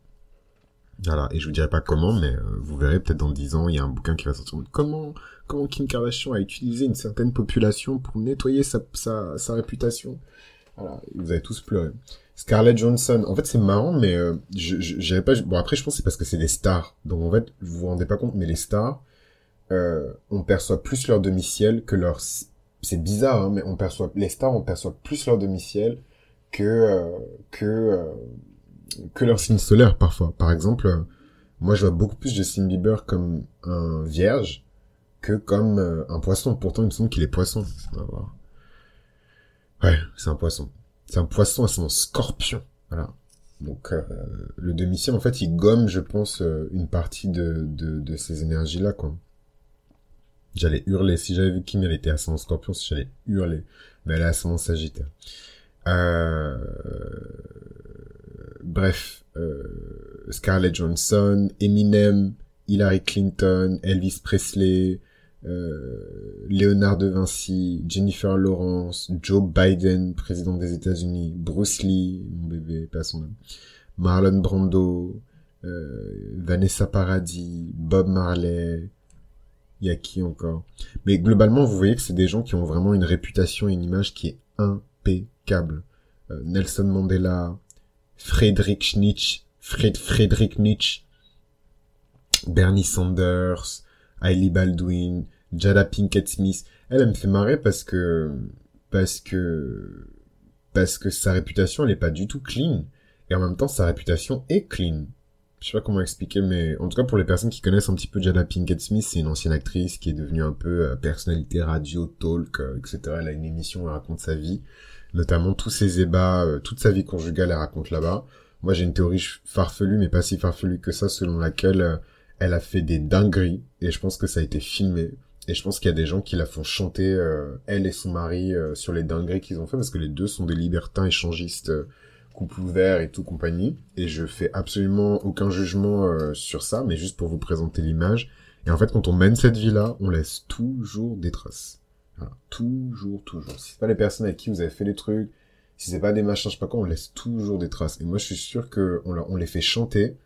Voilà, et je vous dirai pas comment, mais euh, vous verrez peut-être dans 10 ans, il y a un bouquin qui va sortir. Comment, comment Kim Kardashian a utilisé une certaine population pour nettoyer sa, sa, sa réputation. Voilà, vous avez tous pleuré. Scarlett Johansson, en fait c'est marrant, mais euh, je j'irai pas. Bon après je pense c'est parce que c'est des stars, donc en fait vous vous rendez pas compte, mais les stars, euh, on perçoit plus leur demi-ciel que leur. C'est bizarre, hein, mais on perçoit les stars, on perçoit plus leur demi-ciel que euh, que que leur signe solaire parfois. Par exemple, euh, moi je vois beaucoup plus Justin Bieber comme un vierge que comme euh, un poisson. Pourtant il me semble qu'il est poisson. Ouais, c'est un poisson. c'est un poisson ascendant scorpion. Voilà. Donc euh, le demi-ciel, en fait, il gomme, je pense, euh, une partie de, de, de ces énergies-là, quoi. J'allais hurler. Si j'avais vu Kim, elle était ascendant scorpion, si j'allais hurler. Mais elle est ascendant sagittaire. Euh... Bref. Euh... Scarlett Johansson, Eminem, Hillary Clinton, Elvis Presley, euh, Léonard de Vinci, Jennifer Lawrence, Joe Biden, président des États-Unis, Bruce Lee, mon bébé, pas son Marlon Brando, euh, Vanessa Paradis, Bob Marley, y a qui encore? Mais globalement, vous voyez que c'est des gens qui ont vraiment une réputation et une image qui est impeccable. Euh, Nelson Mandela, Friedrich Nietzsche, Fred Friedrich Nietzsche, Bernie Sanders, Hailey Baldwin, Jada Pinkett Smith. Elle, elle me fait marrer parce que, parce que, parce que sa réputation, elle est pas du tout clean. Et en même temps, sa réputation est clean. Je sais pas comment expliquer, mais en tout cas, pour les personnes qui connaissent un petit peu Jada Pinkett Smith, c'est une ancienne actrice qui est devenue un peu euh, personnalité radio, talk, euh, etc. Elle a une émission où elle raconte sa vie, notamment tous ses ébats, euh, toute sa vie conjugale, elle raconte là-bas. Moi, j'ai une théorie farfelue, mais pas si farfelue que ça, selon laquelle elle a fait des dingueries, et je pense que ça a été filmé. Et je pense qu'il y a des gens qui la font chanter, euh, elle et son mari, euh, sur les dingueries qu'ils ont fait, parce que les deux sont des libertins échangistes, euh, couple ouvert et tout compagnie. Et je fais absolument aucun jugement sur ça, mais juste pour vous présenter l'image. Et en fait, quand on mène cette vie-là, on laisse toujours des traces. Voilà. Toujours, toujours. Si c'est pas les personnes avec qui vous avez fait les trucs, si c'est pas des machins, je sais pas quoi, on laisse toujours des traces. Et moi, je suis sûr que on, les fait chanter,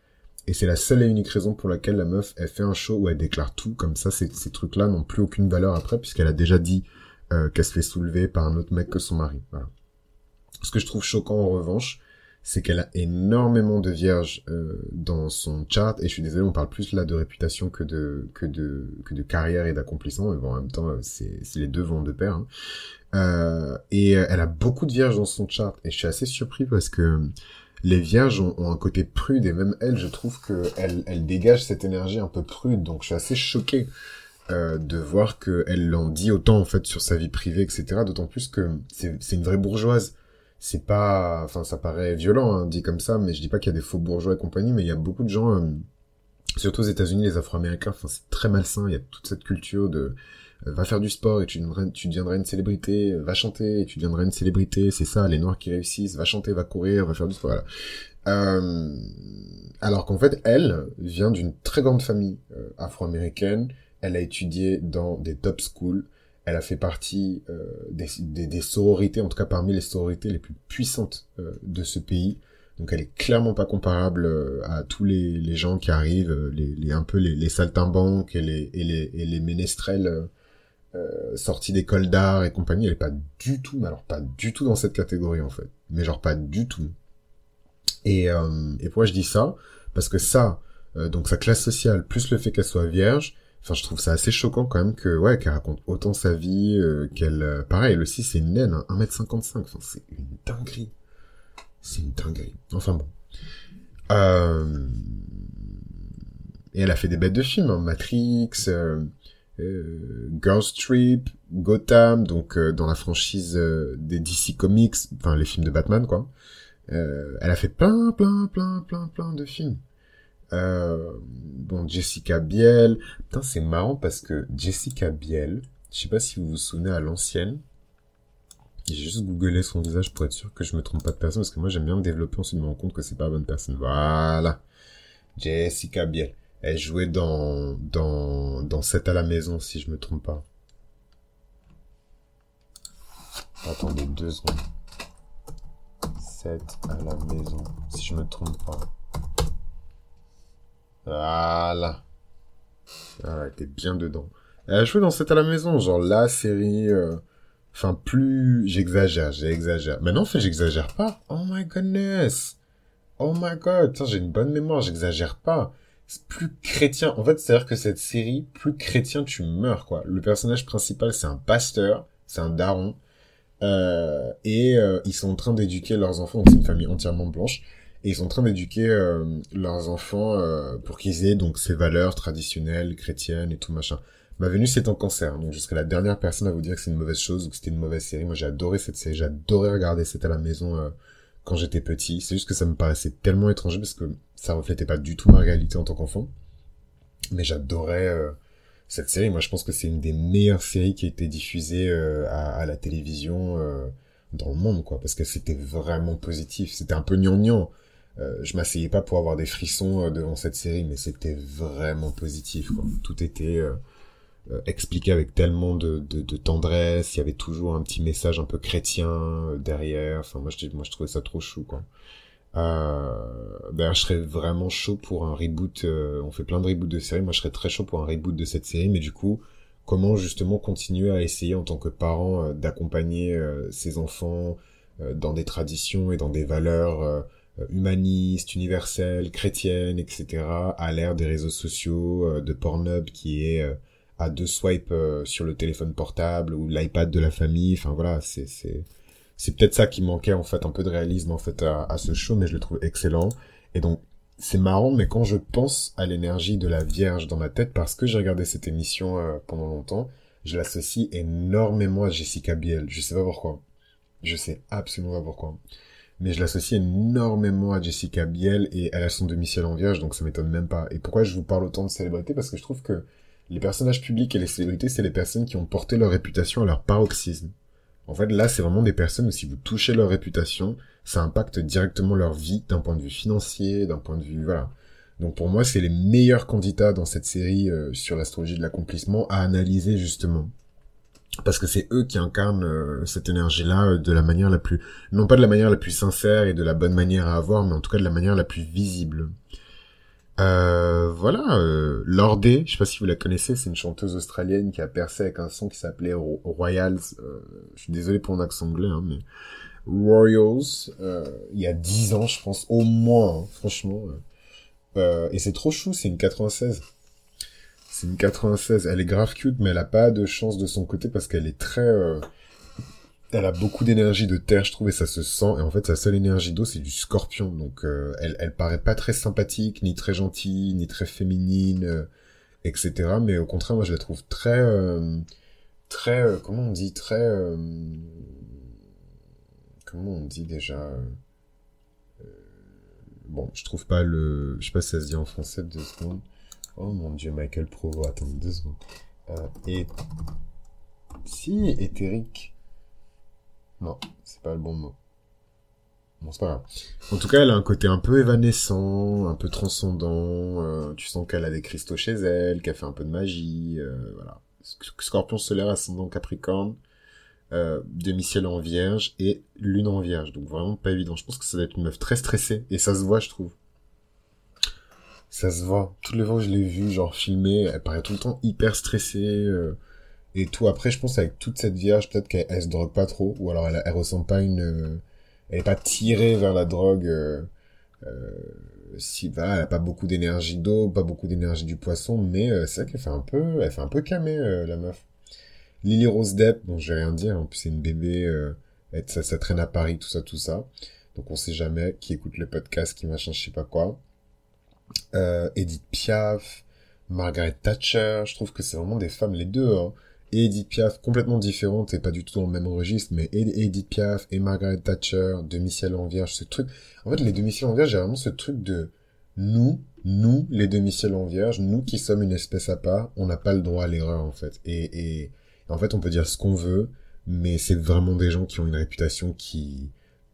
et c'est la seule et unique raison pour laquelle la meuf, elle fait un show où elle déclare tout, comme ça, ces, trucs-là n'ont plus aucune valeur après, puisqu'elle a déjà dit euh, qu'elle se fait soulever par un autre mec que son mari. Ce que je trouve choquant en revanche, c'est qu'elle a énormément de vierges euh, dans son chart, et je suis désolé, on parle plus là de réputation que de que de que de carrière et d'accomplissement, mais bon, en même temps, c'est les deux vont de pair. Hein. Euh, et elle a beaucoup de vierges dans son chart, et je suis assez surpris parce que les vierges ont, un côté prude et même elle, je trouve que elle, elle dégage cette énergie un peu prude. Donc je suis assez choqué euh, de voir qu'elle l'en dit autant en fait sur sa vie privée, etc. D'autant plus que c'est une vraie bourgeoise. C'est pas, enfin ça paraît violent hein, dit comme ça, mais je dis pas qu'il y a des faux bourgeois et compagnie, mais il y a beaucoup de gens, euh, surtout aux États-Unis, les Afro-Américains. Enfin c'est très malsain. Il y a toute cette culture de euh, va faire du sport et tu deviendras, tu deviendras une célébrité, va chanter et tu deviendras une célébrité, c'est ça, les noirs qui réussissent, va chanter, va courir, va faire du sport, voilà. Euh, alors qu'en fait, elle vient d'une très grande famille euh, afro-américaine, elle a étudié dans des top schools, elle a fait partie euh, des, des, sororités, en tout cas parmi les sororités les plus puissantes de ce pays. Donc elle est clairement pas comparable à tous les, les gens qui arrivent, les, les un peu les, les saltimbanques et les, et les, et les ménestrels euh, sortie d'école d'art et compagnie, elle est pas du tout, mais alors pas du tout dans cette catégorie en fait. Mais genre pas du tout. Et, euh, et pourquoi je dis ça? Parce que ça, euh, donc sa classe sociale, plus le fait qu'elle soit vierge, enfin je trouve ça assez choquant quand même que ouais qu'elle raconte autant sa vie, euh, qu'elle... pareil, elle aussi c'est une naine, hein, 1m55, enfin c'est une dinguerie. C'est une dinguerie. Enfin bon. Et elle a fait des bêtes de films, hein, Matrix... Euh, Girls Trip, Gotham, donc euh, dans la franchise euh, des DC Comics, enfin les films de Batman quoi. elle a fait plein, plein, plein, plein, plein de films. Bon, Jessica Biel. Putain, c'est marrant parce que Jessica Biel, je sais pas si vous vous souvenez à l'ancienne, j'ai juste googlé son visage pour être sûr que je me trompe pas de personne, parce que moi j'aime bien me développer, ensuite me rendre compte que c'est pas la bonne personne. Voilà. Jessica Biel. Elle jouait dans, dans, dans 7 à la maison, si je me trompe pas. Attendez deux secondes. 7 à la maison, si je me trompe pas. Voilà. Ah, était bien dedans. Elle a joué dans 7 à la maison, genre la série... Euh, enfin, plus... J'exagère, j'exagère. Mais non, en fait, j'exagère pas. Oh my goodness. Oh my god. J'ai une bonne mémoire, j'exagère pas plus chrétien. En fait, c'est-à-dire que cette série, plus chrétien tu meurs, quoi. Le personnage principal, c'est un pasteur, c'est un daron. Euh, et euh, ils sont en train d'éduquer leurs enfants, c'est une famille entièrement blanche, et ils sont en train d'éduquer euh, leurs enfants pour qu'ils aient donc ces valeurs traditionnelles chrétiennes et tout machin. Ma Vénus est en cancer, donc je la dernière personne à vous dire que c'est une mauvaise chose ou que c'était une mauvaise série. Moi j'ai adoré cette série, j'adorais regarder cette à la maison euh, quand j'étais petit. C'est juste que ça me paraissait tellement étranger parce que ça reflétait pas du tout ma réalité en tant qu'enfant. Mais j'adorais euh, cette série. Moi je pense que c'est une des meilleures séries qui a été diffusée euh, à, à, la télévision dans le monde, quoi, parce que c'était vraiment positif. C'était un peu gnangnan. Euh, je m'asseyais pas pour avoir des frissons devant cette série, mais c'était vraiment positif, quoi. Tout était euh, expliqué avec tellement de, de, de, tendresse. Il y avait toujours un petit message un peu chrétien euh, derrière. Enfin, moi, je, moi, je trouvais ça trop chou, quoi. Euh, je serais vraiment chaud pour un reboot. Euh, on fait plein de reboots de séries. Moi, je serais très chaud pour un reboot de cette série. Mais du coup, comment justement continuer à essayer en tant que parent d'accompagner ses enfants dans des traditions et dans des valeurs humanistes, universelles, chrétiennes, etc. à l'ère des réseaux sociaux, de Pornhub qui est à deux swipes euh, sur le téléphone portable ou l'iPad de la famille. Enfin voilà, c'est c'est c'est peut-être ça qui manquait en fait un peu de réalisme en fait à, à ce show, mais je le trouve excellent. Et donc c'est marrant, mais quand je pense à l'énergie de la Vierge dans ma tête, parce que j'ai regardé cette émission euh, pendant longtemps, je l'associe énormément à Jessica Biel. Je sais pas pourquoi. Je sais absolument pas pourquoi. Mais je l'associe énormément à Jessica Biel et elle a son demi-ciel en vierge, donc ça m'étonne même pas. Et pourquoi je vous parle autant de célébrité Parce que je trouve que les personnages publics et les célébrités, c'est les personnes qui ont porté leur réputation à leur paroxysme. En fait, là, c'est vraiment des personnes où si vous touchez leur réputation, ça impacte directement leur vie d'un point de vue financier, d'un point de vue, voilà. Donc pour moi, c'est les meilleurs candidats dans cette série euh, sur l'astrologie de l'accomplissement à analyser justement. Parce que c'est eux qui incarnent euh, cette énergie-là euh, de la manière la plus, non pas de la manière la plus sincère et de la bonne manière à avoir, mais en tout cas de la manière la plus visible. Euh, voilà, euh, Lordé, je sais pas si vous la connaissez, c'est une chanteuse australienne qui a percé avec un son qui s'appelait Royals. Euh, je suis désolé pour mon accent anglais, hein, mais Royals, euh, il y a 10 ans, je pense, au moins, hein, franchement. Euh, et c'est trop chou, c'est une 96. C'est une 96. Elle est grave cute, mais elle a pas de chance de son côté parce qu'elle est très elle a beaucoup d'énergie de terre, je trouve, et ça se sent. Et en fait, sa seule énergie d'eau, c'est du scorpion. Donc, euh, elle, elle paraît pas très sympathique, ni très gentille, ni très féminine, euh, etc. Mais au contraire, moi, je la trouve très, euh, très, comment on dit, très, comment on dit déjà. bon, je trouve pas le, je sais pas si ça se dit en français deux secondes. Oh mon dieu, Michael Provo, attends deux secondes. et si éthérique non, c'est pas le bon mot. Bon, c'est pas grave. En tout cas, elle a un côté un peu évanescent, un peu transcendant. Euh, tu sens qu'elle a des cristaux chez elle, qu'elle fait un peu de magie. Euh, voilà. Scorpion solaire, ascendant Capricorne, euh, demi-ciel en Vierge et lune en Vierge. Donc vraiment pas évident. Je pense que ça doit être une meuf très stressée et ça se voit, je trouve. Ça se voit. Toutes les fois que je l'ai vue, genre filmée, elle paraît tout le temps hyper stressée. Euh, et tout. Après, je pense avec toute cette vierge, peut-être qu'elle se drogue pas trop, ou alors elle, elle ressent pas une, euh, elle est pas tirée vers la drogue. Euh, euh, si voilà, elle a pas beaucoup d'énergie d'eau, pas beaucoup d'énergie du poisson, mais euh, c'est vrai qu'elle fait un peu, elle fait un peu camé la meuf. Lily Rose Depp, bon, je vais rien dire, en plus c'est une bébé, ça, ça traîne à Paris, tout ça, tout ça. Donc on sait jamais qui écoute le podcast, qui machin, je sais pas quoi. Edith Piaf, Margaret Thatcher, je trouve que c'est vraiment des femmes, les deux, hein et Edith Piaf complètement différentes et pas du tout dans le même registre, mais Edith Piaf et Margaret Thatcher, demi-ciel en vierge, ce truc. En fait, les demi-ciels en vierge, j'ai vraiment ce truc de nous, nous, les demi-ciels en vierge, nous qui sommes une espèce à part, on n'a pas le droit à l'erreur, en fait. Et, et, en fait, on peut dire ce qu'on veut, mais c'est vraiment des gens qui ont une réputation qui,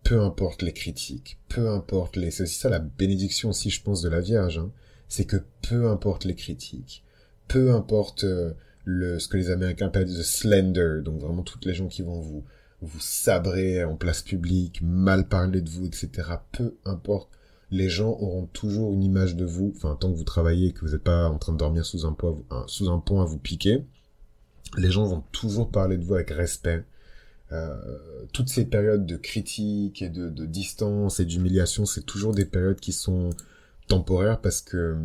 peu importe les critiques, peu importe les, c'est aussi ça la bénédiction aussi, je pense, de la Vierge, hein. c'est que peu importe les critiques, peu importe euh, le, ce que les Américains appellent the slender, donc vraiment toutes les gens qui vont vous, vous sabrer en place publique, mal parler de vous, etc. Peu importe, les gens auront toujours une image de vous, enfin, tant que vous travaillez et que vous n'êtes pas en train de dormir sous un, pont, sous un pont à vous piquer, les gens vont toujours parler de vous avec respect. Euh, toutes ces périodes de critique et de, de distance et d'humiliation, c'est toujours des périodes qui sont temporaires parce que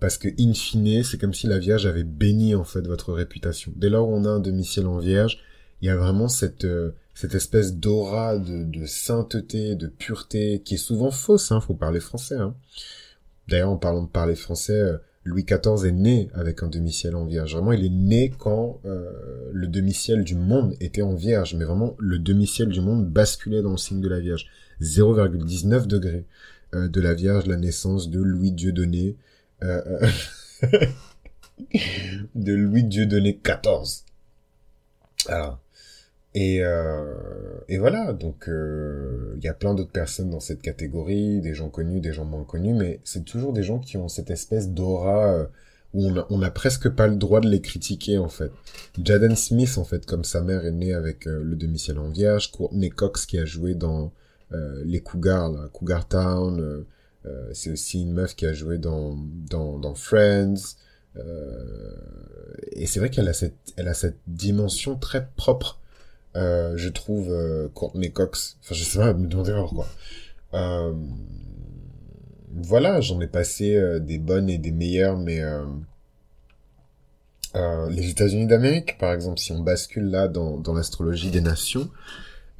parce que in fine, c'est comme si la Vierge avait béni en fait votre réputation. Dès lors on a un demi-ciel en Vierge, il y a vraiment cette euh, cette espèce d'aura de, de, sainteté, de pureté qui est souvent fausse. Hein, faut parler français. Hein. D'ailleurs, en parlant de parler français, euh, Louis XIV est né avec un demi-ciel en vierge. Vraiment, il est né quand euh, le demi-ciel du monde était en vierge. Mais vraiment, le demi-ciel du monde basculait dans le signe de la vierge. 0,19 degrés euh, de la vierge, la naissance de Louis Dieudonné. Euh, de Louis Dieudonné XIV. Alors, et, euh, et voilà, donc il y a plein d'autres personnes dans cette catégorie, des gens connus, des gens moins connus, mais c'est toujours des gens qui ont cette espèce d'aura où on a, on a presque pas le droit de les critiquer en fait. Jaden Smith en fait, comme sa mère est née avec le demi-ciel en vierge, Courtney Cox qui a joué dans les Cougars, là, Cougar Town, euh, c'est aussi une meuf qui a joué dans, dans, dans Friends. Euh, et c'est vrai qu'elle a cette, elle a cette dimension très propre, euh, je trouve, euh, Courtney Cox. Enfin, je sais pas, me demander pourquoi. Euh, voilà, j'en ai passé euh, des bonnes et des meilleures, mais les États-Unis d'Amérique, par exemple, si on bascule là dans, dans l'astrologie des nations,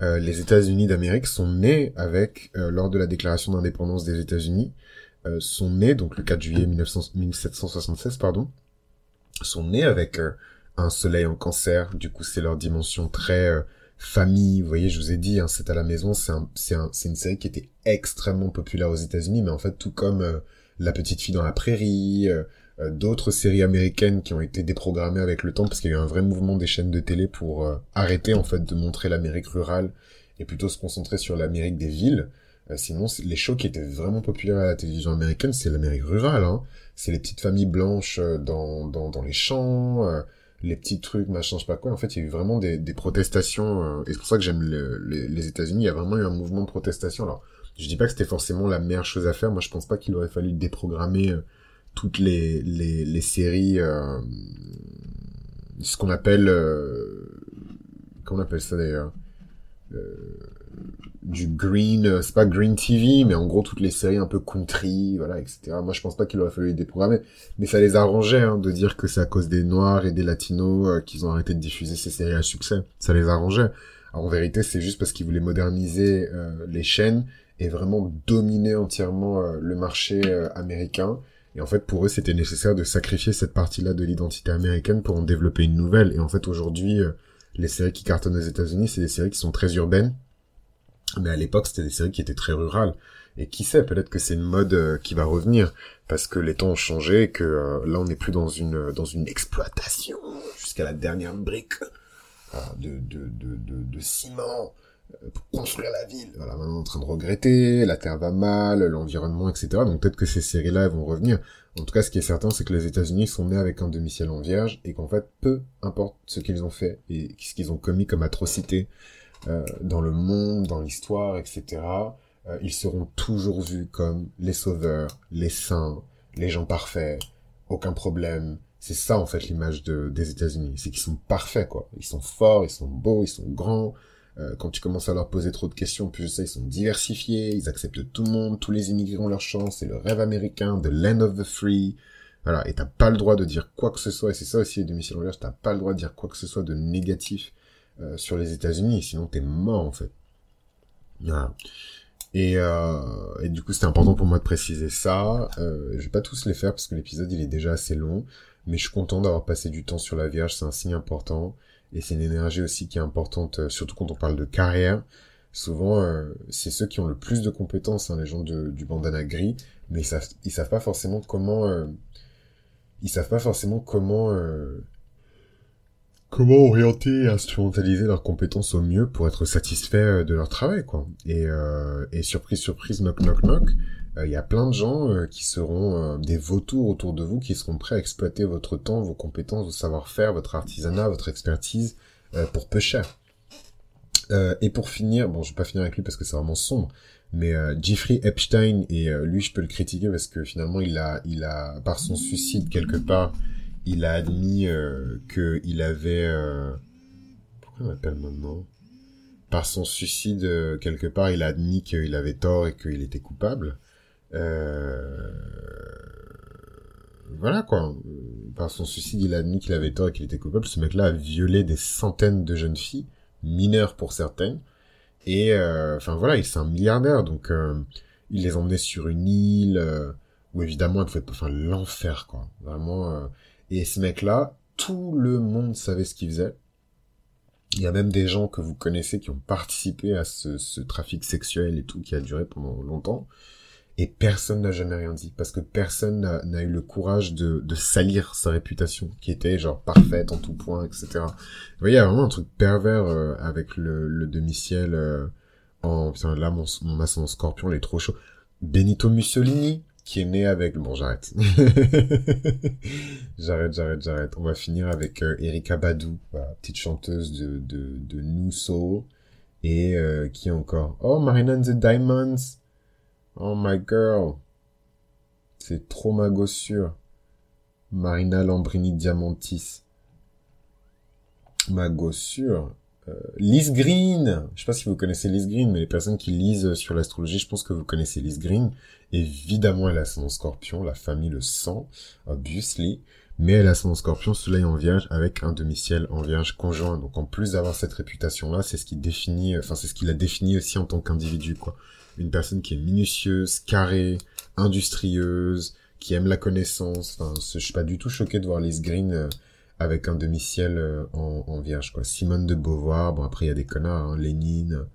euh, les États-Unis d'Amérique sont nés avec, euh, lors de la déclaration d'indépendance des États-Unis, euh, sont nés, donc le 4 juillet 1776, pardon, sont nés avec un soleil en cancer. Du coup, c'est leur dimension très famille. Vous voyez, je vous ai dit, hein, c'est à la maison, c'est un, un, une série qui était extrêmement populaire aux États-Unis, mais en fait, tout comme La petite fille dans la prairie, euh, d'autres séries américaines qui ont été déprogrammées avec le temps parce qu'il y a eu un vrai mouvement des chaînes de télé pour euh, arrêter en fait de montrer l'Amérique rurale et plutôt se concentrer sur l'Amérique des villes. Euh, sinon, les shows qui étaient vraiment populaires à la télévision américaine, c'est l'Amérique rurale. Hein. C'est les petites familles blanches dans, dans, dans les champs, les petits trucs, machin, je sais pas quoi. En fait, il y a eu vraiment des, protestations. et c'est pour ça que j'aime les, États-Unis. Il y a vraiment eu un mouvement de protestation. Alors, je dis pas que c'était forcément la meilleure chose à faire. Moi, je pense pas qu'il aurait fallu déprogrammer toutes les, les, séries, euh, ce qu'on appelle, euh, comment on appelle ça d'ailleurs, euh, du green, euh, c'est pas green TV, mais en gros toutes les séries un peu country, voilà, etc. Moi je pense pas qu'il aurait fallu les déprogrammer, mais ça les arrangeait hein, de dire que c'est à cause des noirs et des latinos euh, qu'ils ont arrêté de diffuser ces séries à succès. Ça les arrangeait. Alors, en vérité, c'est juste parce qu'ils voulaient moderniser les chaînes et vraiment dominer entièrement le marché américain et en fait, pour eux, c'était nécessaire de sacrifier cette partie-là de l'identité américaine pour en développer une nouvelle. Et en fait, aujourd'hui, euh, les séries qui cartonnent aux États-Unis, c'est des séries qui sont très urbaines. Mais à l'époque, c'était des séries qui étaient très rurales. Et qui sait, peut-être que c'est une mode euh, qui va revenir parce que les temps ont changé et que euh, là, on n'est plus dans une dans une exploitation jusqu'à la dernière brique de, de, de, de, de ciment pour construire la ville. Voilà, maintenant on est en train de regretter, la terre va mal, l'environnement, etc. Donc peut-être que ces séries-là vont revenir. En tout cas, ce qui est certain, c'est que les États-Unis sont nés avec un demi-ciel en vierge et qu'en fait, peu importe ce qu'ils ont fait et ce qu'ils ont commis comme atrocité euh, dans le monde, dans l'histoire, etc., euh, ils seront toujours vus comme les sauveurs, les saints, les gens parfaits, aucun problème. C'est ça en fait l'image de, des États-Unis, c'est qu'ils sont parfaits quoi. Ils sont forts, ils sont beaux, ils sont grands, euh, quand tu commences à leur poser trop de questions, plus ça, ils sont diversifiés, ils acceptent tout le monde, tous les immigrés ont leur chance, c'est le rêve américain, the land of the free. Voilà, et t'as pas le droit de dire quoi que ce soit, et c'est ça aussi tu t'as pas le droit de dire quoi que ce soit de négatif euh, sur les États-Unis, sinon t'es mort en fait. Voilà. Et, euh, et du coup, c'était important pour moi de préciser ça. Euh, je vais pas tous les faire parce que l'épisode il est déjà assez long, mais je suis content d'avoir passé du temps sur la Vierge, c'est un signe important. Et c'est une énergie aussi qui est importante, euh, surtout quand on parle de carrière. Souvent, euh, c'est ceux qui ont le plus de compétences, hein, les gens du bandana gris, mais ils savent, ils savent pas forcément comment, ils savent pas forcément comment, comment orienter et instrumentaliser leurs compétences au mieux pour être satisfaits de leur travail, quoi. Et, et surprise, surprise, knock, knock, knock, il y a plein de gens qui seront des vautours autour de vous, qui seront prêts à exploiter votre temps, vos compétences, vos savoir-faire, votre artisanat, votre expertise pour peu cher. et pour finir, bon, je vais pas finir avec lui parce que c'est vraiment sombre, mais Jeffrey Epstein et lui, je peux le critiquer parce que finalement, il a, il a, par son suicide quelque part, il a admis que il avait, pourquoi on m'appelle maintenant? Par son suicide quelque part, il a admis qu'il avait tort et qu'il était coupable. Euh, voilà quoi. Par son suicide, il a admis qu'il avait tort et qu'il était coupable. Ce mec-là a violé des centaines de jeunes filles, mineures pour certaines. Et euh, enfin voilà, il c'est un milliardaire, donc euh, il les emmenait sur une île où évidemment elle pouvait enfin l'enfer quoi vraiment euh. Et ce mec là tout le monde savait ce qu'il faisait il y a même des gens que vous connaissez qui ont participé à ce, ce trafic sexuel et tout qui a duré pendant longtemps. Et personne n'a jamais rien dit parce que personne n'a eu le courage de, de, salir sa réputation qui était genre parfaite en tout point etc vous voyez il y a vraiment un truc pervers euh, avec le, le demi-ciel euh, en putain là mon, mon maçon scorpion il est trop chaud. Benito Mussolini qui est né avec bon j'arrête j'arrête j'arrête j'arrête on va finir avec euh, Erika Badou petite chanteuse de de, de New Soul et euh, qui encore? Oh Marina and the Diamonds Oh my girl. C'est trop ma gossure. Marina Lambrini Diamantis. Ma gossure. Euh, Liz Green. Je sais pas si vous connaissez Liz Green, mais les personnes qui lisent sur l'astrologie, je pense que vous connaissez Liz Green. Évidemment, elle a son scorpion, la famille le sang, obviously. Mais elle a son scorpion, soleil en vierge, avec un demi-ciel en vierge conjoint. Donc en plus d'avoir cette réputation-là, c'est ce qui définit, enfin c'est ce qui la définit aussi en tant qu'individu, quoi une personne qui est minutieuse, carrée, industrieuse, qui aime la connaissance. Enfin, je suis pas du tout choqué de voir Liz Green euh, avec un demi-ciel euh, en, vierge. Quoi. Simone de Beauvoir, bon après il y a des connards, hein, Lénine,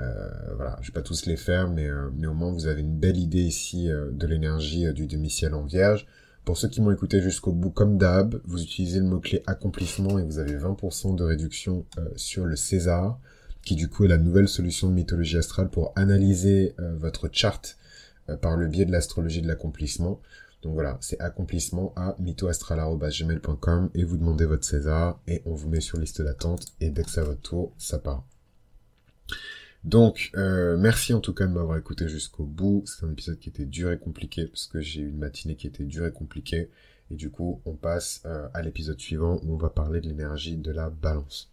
euh, voilà, je vais pas tous les faire, mais, euh, mais au moins vous avez une belle idée ici de l'énergie du demi-ciel en vierge. Pour ceux qui m'ont écouté jusqu'au bout, comme d'hab, vous utilisez le mot-clé accomplissement et vous avez 20% de réduction sur le César qui du coup est la nouvelle solution de mythologie astrale pour analyser euh, votre charte euh, par le biais de l'astrologie de l'accomplissement. Donc voilà, c'est accomplissement à mythoastral.gmail.com et vous demandez votre César et on vous met sur liste d'attente et dès que c'est à votre tour, ça part. Donc, euh, merci en tout cas de m'avoir écouté jusqu'au bout. C'est un épisode qui était dur et compliqué parce que j'ai eu une matinée qui était dure et compliquée. Et du coup, on passe à l'épisode suivant où on va parler de l'énergie de la balance.